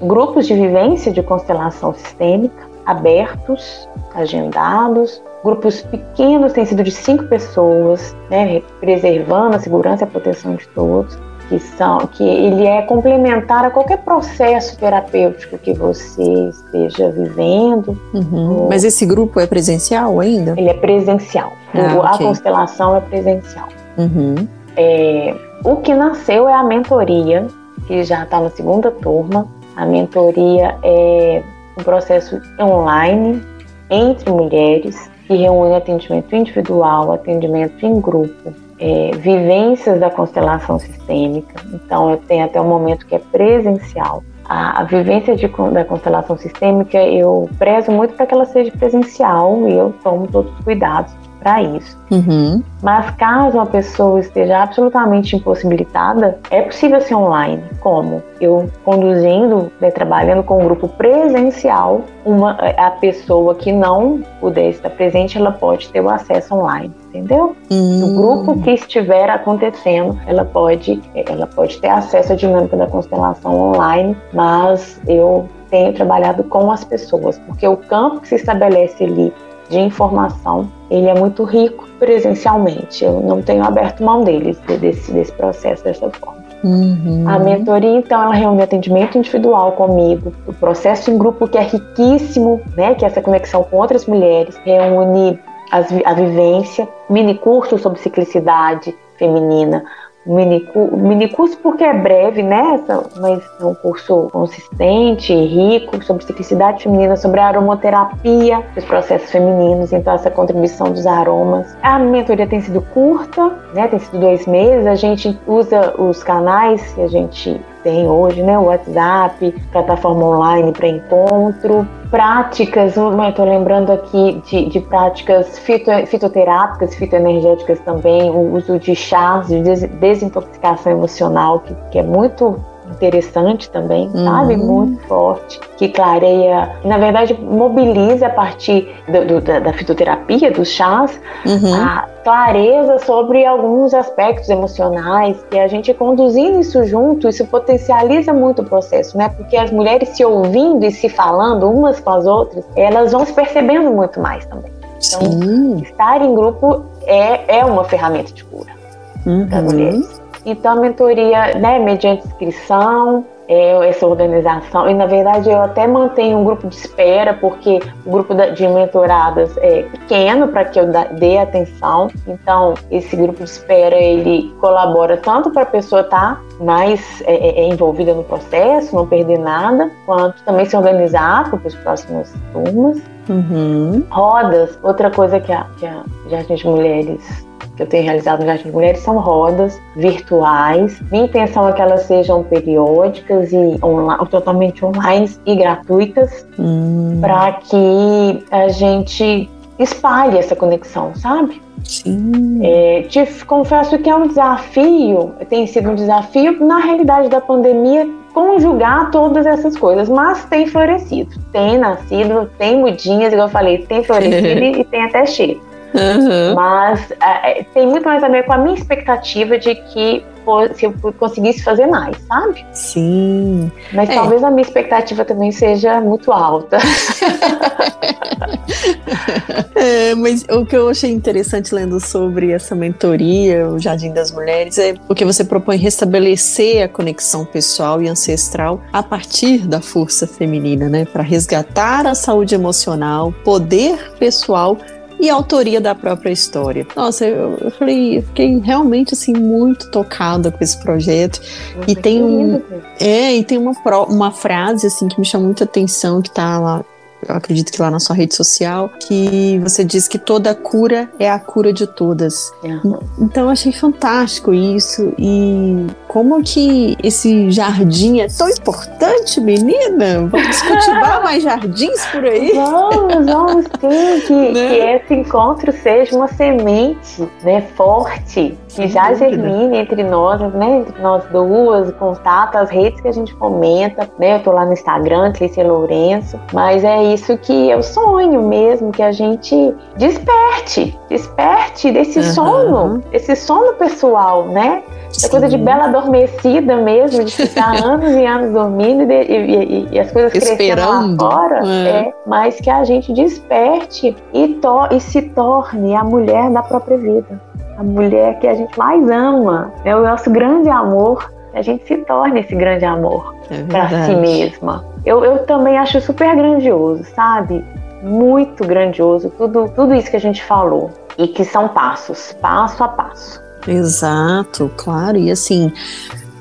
grupos de vivência de constelação sistêmica abertos, agendados, grupos pequenos, têm sido de cinco pessoas, né, preservando a segurança e a proteção de todos que são que ele é complementar a qualquer processo terapêutico que você esteja vivendo. Uhum. Ou... Mas esse grupo é presencial ainda? Ele é presencial. Ah, a okay. constelação é presencial. Uhum. É, o que nasceu é a mentoria, que já está na segunda turma. A mentoria é um processo online entre mulheres que reúne atendimento individual, atendimento em grupo, é, vivências da constelação sistêmica. Então, eu tenho até o um momento que é presencial. A, a vivência de, da constelação sistêmica eu prezo muito para que ela seja presencial e eu tomo todos os cuidados para isso. Uhum. Mas caso uma pessoa esteja absolutamente impossibilitada, é possível ser online. Como? Eu conduzindo, né, trabalhando com um grupo presencial, uma, a pessoa que não puder estar presente, ela pode ter o acesso online, entendeu? Uhum. O grupo que estiver acontecendo, ela pode, ela pode ter acesso à dinâmica da constelação online, mas eu tenho trabalhado com as pessoas, porque o campo que se estabelece ali de informação, ele é muito rico presencialmente. Eu não tenho aberto mão deles, desse, desse processo dessa forma. Uhum. A mentoria, então, ela reúne atendimento individual comigo, o processo em grupo que é riquíssimo, né, que é essa conexão com outras mulheres, reúne as, a vivência, mini curso sobre ciclicidade feminina, mini, mini curso porque é breve, né? Mas é um curso consistente, rico, sobre ciclicidade feminina, sobre aromaterapia, os processos femininos, então essa contribuição dos aromas. A mentoria tem sido curta, né? Tem sido dois meses. A gente usa os canais que a gente tem hoje, né? WhatsApp, plataforma online para encontro, práticas, estou lembrando aqui de, de práticas fito, fitoterápicas, fitoenergéticas também, o uso de chás de desintoxicação emocional, que, que é muito interessante também, uhum. sabe? Muito forte, que clareia, na verdade mobiliza a partir do, do, da, da, fitoterapia, dos chás, uhum. a clareza sobre alguns aspectos emocionais, que a gente conduzindo isso junto, isso potencializa muito o processo, né? Porque as mulheres se ouvindo e se falando umas com as outras, elas vão se percebendo muito mais também. Então, Sim. estar em grupo é, é uma ferramenta de cura uhum. para mulheres. Então, a mentoria, né, mediante inscrição, é, essa organização, e na verdade eu até mantenho um grupo de espera, porque o grupo de mentoradas é pequeno para que eu dê atenção, então esse grupo de espera ele colabora tanto para a pessoa estar tá mais é, é, é, envolvida no processo, não perder nada, quanto também se organizar para os próximos turmas. Uhum. Rodas, outra coisa que a, que a Jardim de Mulheres que eu tenho realizado no Jardim de Mulheres são rodas virtuais. Minha intenção é que elas sejam periódicas e online, totalmente online e gratuitas, hum. para que a gente espalhe essa conexão, sabe? Sim. É, te confesso que é um desafio, tem sido um desafio na realidade da pandemia conjugar todas essas coisas, mas tem florescido, tem nascido, tem mudinhas, igual eu falei, tem <laughs> florescido e tem até cheiro. Uhum. Mas é, tem muito mais a ver com a minha expectativa de que se eu conseguisse fazer mais, sabe? Sim. Mas é. talvez a minha expectativa também seja muito alta. <laughs> é, mas o que eu achei interessante lendo sobre essa mentoria, o Jardim das Mulheres, é porque você propõe restabelecer a conexão pessoal e ancestral a partir da força feminina, né? Para resgatar a saúde emocional, poder pessoal e autoria da própria história. Nossa, eu, eu falei, eu fiquei realmente assim muito tocada com esse projeto. Nossa, e tem um, é, e tem uma, uma frase assim que me chama muita atenção que tá lá acredito que lá na sua rede social, que você diz que toda cura é a cura de todas. Uhum. Então eu achei fantástico isso. E como que esse jardim é tão importante, menina? Vamos cultivar <laughs> mais jardins por aí? Vamos, vamos sim, que, <laughs> Né? que esse encontro seja uma semente né, forte, que Sem já germine entre nós, né, entre nós duas, contato, as redes que a gente comenta, né? Eu tô lá no Instagram, Clícia Lourenço, mas é isso que eu sonho mesmo, que a gente desperte, desperte desse Aham. sono, esse sono pessoal, né? É coisa de bela adormecida mesmo, de ficar <laughs> anos e anos dormindo e, e- e- e as coisas crescendo Esperando. lá fora. É. É, mas que a gente desperte e, to- e se torne a mulher da própria vida. A mulher que a gente mais ama. É o nosso grande amor. A gente se torne esse grande amor É para si mesma. Eu, eu também acho super grandioso, sabe? Muito grandioso tudo, tudo isso que a gente falou. E que são passos, passo a passo. Exato, claro. E assim,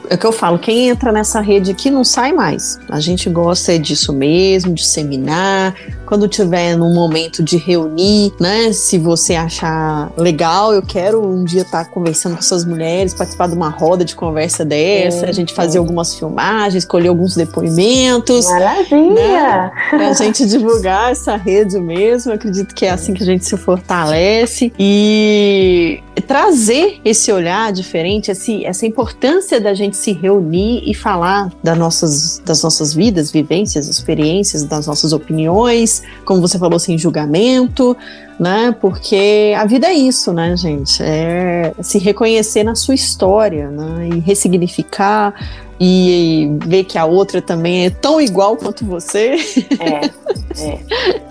é o que eu falo, quem entra nessa rede aqui não sai mais. A gente gosta é disso mesmo, disseminar, quando tiver num momento de reunir, né? Se você achar legal, eu quero um dia estar tá conversando com essas mulheres, participar de uma roda de conversa dessa, a gente fazer algumas filmagens, escolher alguns depoimentos. Maravilha! Né? Pra gente divulgar essa rede mesmo. Eu acredito que é assim que a gente se fortalece. E trazer esse olhar diferente, esse, essa importância da gente se reunir e falar das nossas, das nossas vidas, vivências, experiências, das nossas opiniões, como você falou, sem julgamento, né? Porque a vida é isso, né, gente? É se reconhecer na sua história, né? E ressignificar e ver que a outra também é tão igual quanto você. É, <laughs> é.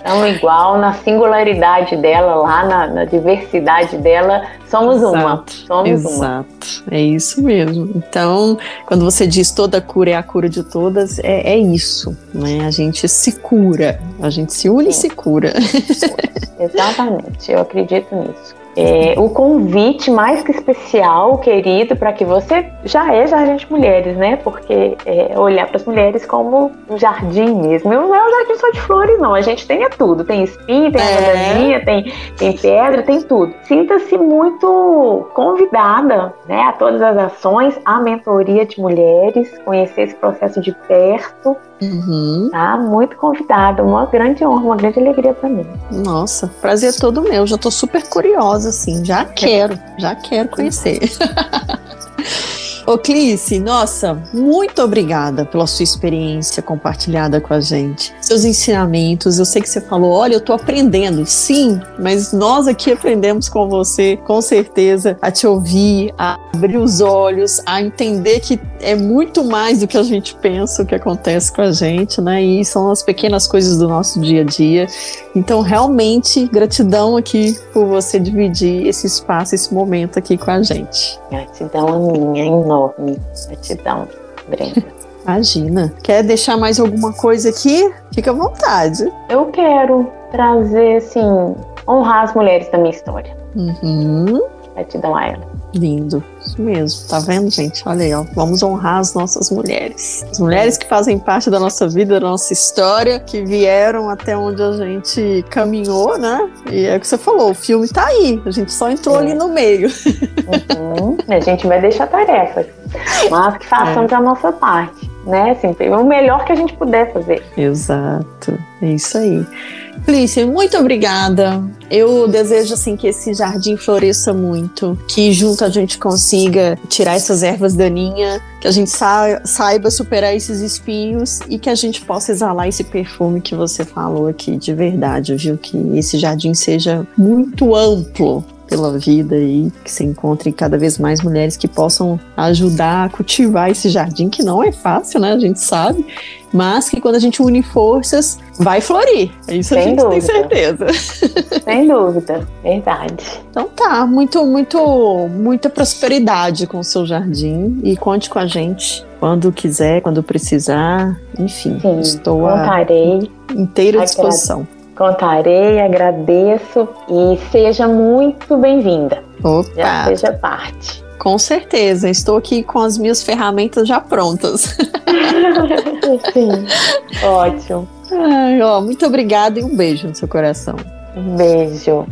tão igual na singularidade dela, lá na, na diversidade dela, somos exato, uma. Somos exato, uma. é isso mesmo. Então, quando você diz toda cura é a cura de todas, é, é isso, né? A gente se cura, a gente se une Sim. e se cura. Exatamente, eu acredito nisso é, o convite mais que especial, querido, para que você já é Jardim de Mulheres, né? Porque é, olhar para as mulheres como um jardim mesmo. Não é um jardim só de flores, não. A gente tem é tudo. Tem espinho, tem é. tem, tem pedra, tem tudo. Sinta-se muito convidada né, a todas as ações, a mentoria de mulheres, conhecer esse processo de perto. Uhum. Tá? Muito convidada, uma grande honra, uma grande alegria para mim. Nossa, prazer é todo meu. Já tô super curiosa, assim. Já quero, já quero conhecer. <laughs> Ô, Clice, nossa, muito obrigada pela sua experiência compartilhada com a gente. Seus ensinamentos, eu sei que você falou, olha, eu tô aprendendo. Sim, mas nós aqui aprendemos com você, com certeza, a te ouvir, a abrir os olhos, a entender que é muito mais do que a gente pensa o que acontece com a gente, né? E são as pequenas coisas do nosso dia a dia. Então, realmente, gratidão aqui por você dividir esse espaço, esse momento aqui com a gente. Gratidão minha, enorme. Gratidão, Brenda. <laughs> Imagina. Quer deixar mais alguma coisa aqui? Fica à vontade. Eu quero trazer, assim, honrar as mulheres da minha história. Uhum. Gratidão a ela. Lindo, isso mesmo. Tá vendo, gente? Olha aí, ó. Vamos honrar as nossas mulheres. As mulheres que fazem parte da nossa vida, da nossa história, que vieram até onde a gente caminhou, né? E é o que você falou, o filme tá aí. A gente só entrou é. ali no meio. Uhum. A gente vai deixar tarefas, mas que façamos é. a nossa parte, né? Assim, o melhor que a gente puder fazer. Exato. É isso aí. Felice, muito obrigada. Eu desejo assim que esse jardim floresça muito, que junto a gente consiga tirar essas ervas daninhas, que a gente sa saiba superar esses espinhos e que a gente possa exalar esse perfume que você falou aqui de verdade, viu? Que esse jardim seja muito amplo pela vida e que se encontrem cada vez mais mulheres que possam ajudar a cultivar esse jardim, que não é fácil, né? A gente sabe, mas que quando a gente une forças, vai florir. Isso Sem a gente dúvida. tem certeza. Sem dúvida, verdade. Então tá, muito, muito, muita prosperidade com o seu jardim e conte com a gente quando quiser, quando precisar, enfim, Sim, estou à inteira disposição. Contarei, agradeço e seja muito bem-vinda. Opa! Já seja parte. Com certeza, estou aqui com as minhas ferramentas já prontas. Sim, ótimo. Ai, ó, muito obrigada e um beijo no seu coração. Um beijo.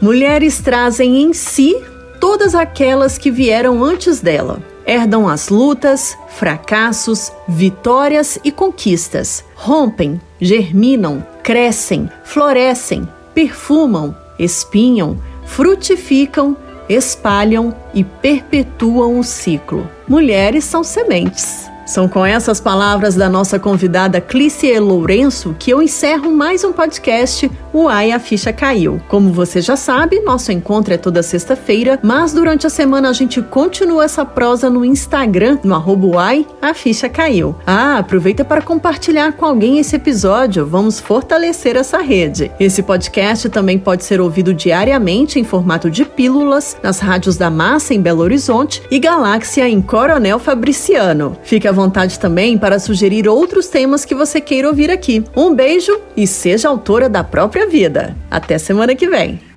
Mulheres trazem em si todas aquelas que vieram antes dela. Herdam as lutas, fracassos, vitórias e conquistas. Rompem, germinam, crescem, florescem, perfumam, espinham, frutificam, espalham e perpetuam o ciclo. Mulheres são sementes. São com essas palavras da nossa convidada Clícia Lourenço que eu encerro mais um podcast O Ai a Ficha Caiu. Como você já sabe, nosso encontro é toda sexta-feira, mas durante a semana a gente continua essa prosa no Instagram, no arroba Uai, a Ficha Caiu. Ah, aproveita para compartilhar com alguém esse episódio, vamos fortalecer essa rede. Esse podcast também pode ser ouvido diariamente em formato de pílulas nas rádios da Massa em Belo Horizonte e Galáxia em Coronel Fabriciano. Fique à vontade também para sugerir outros temas que você queira ouvir aqui. Um beijo e seja autora da própria vida. Até semana que vem.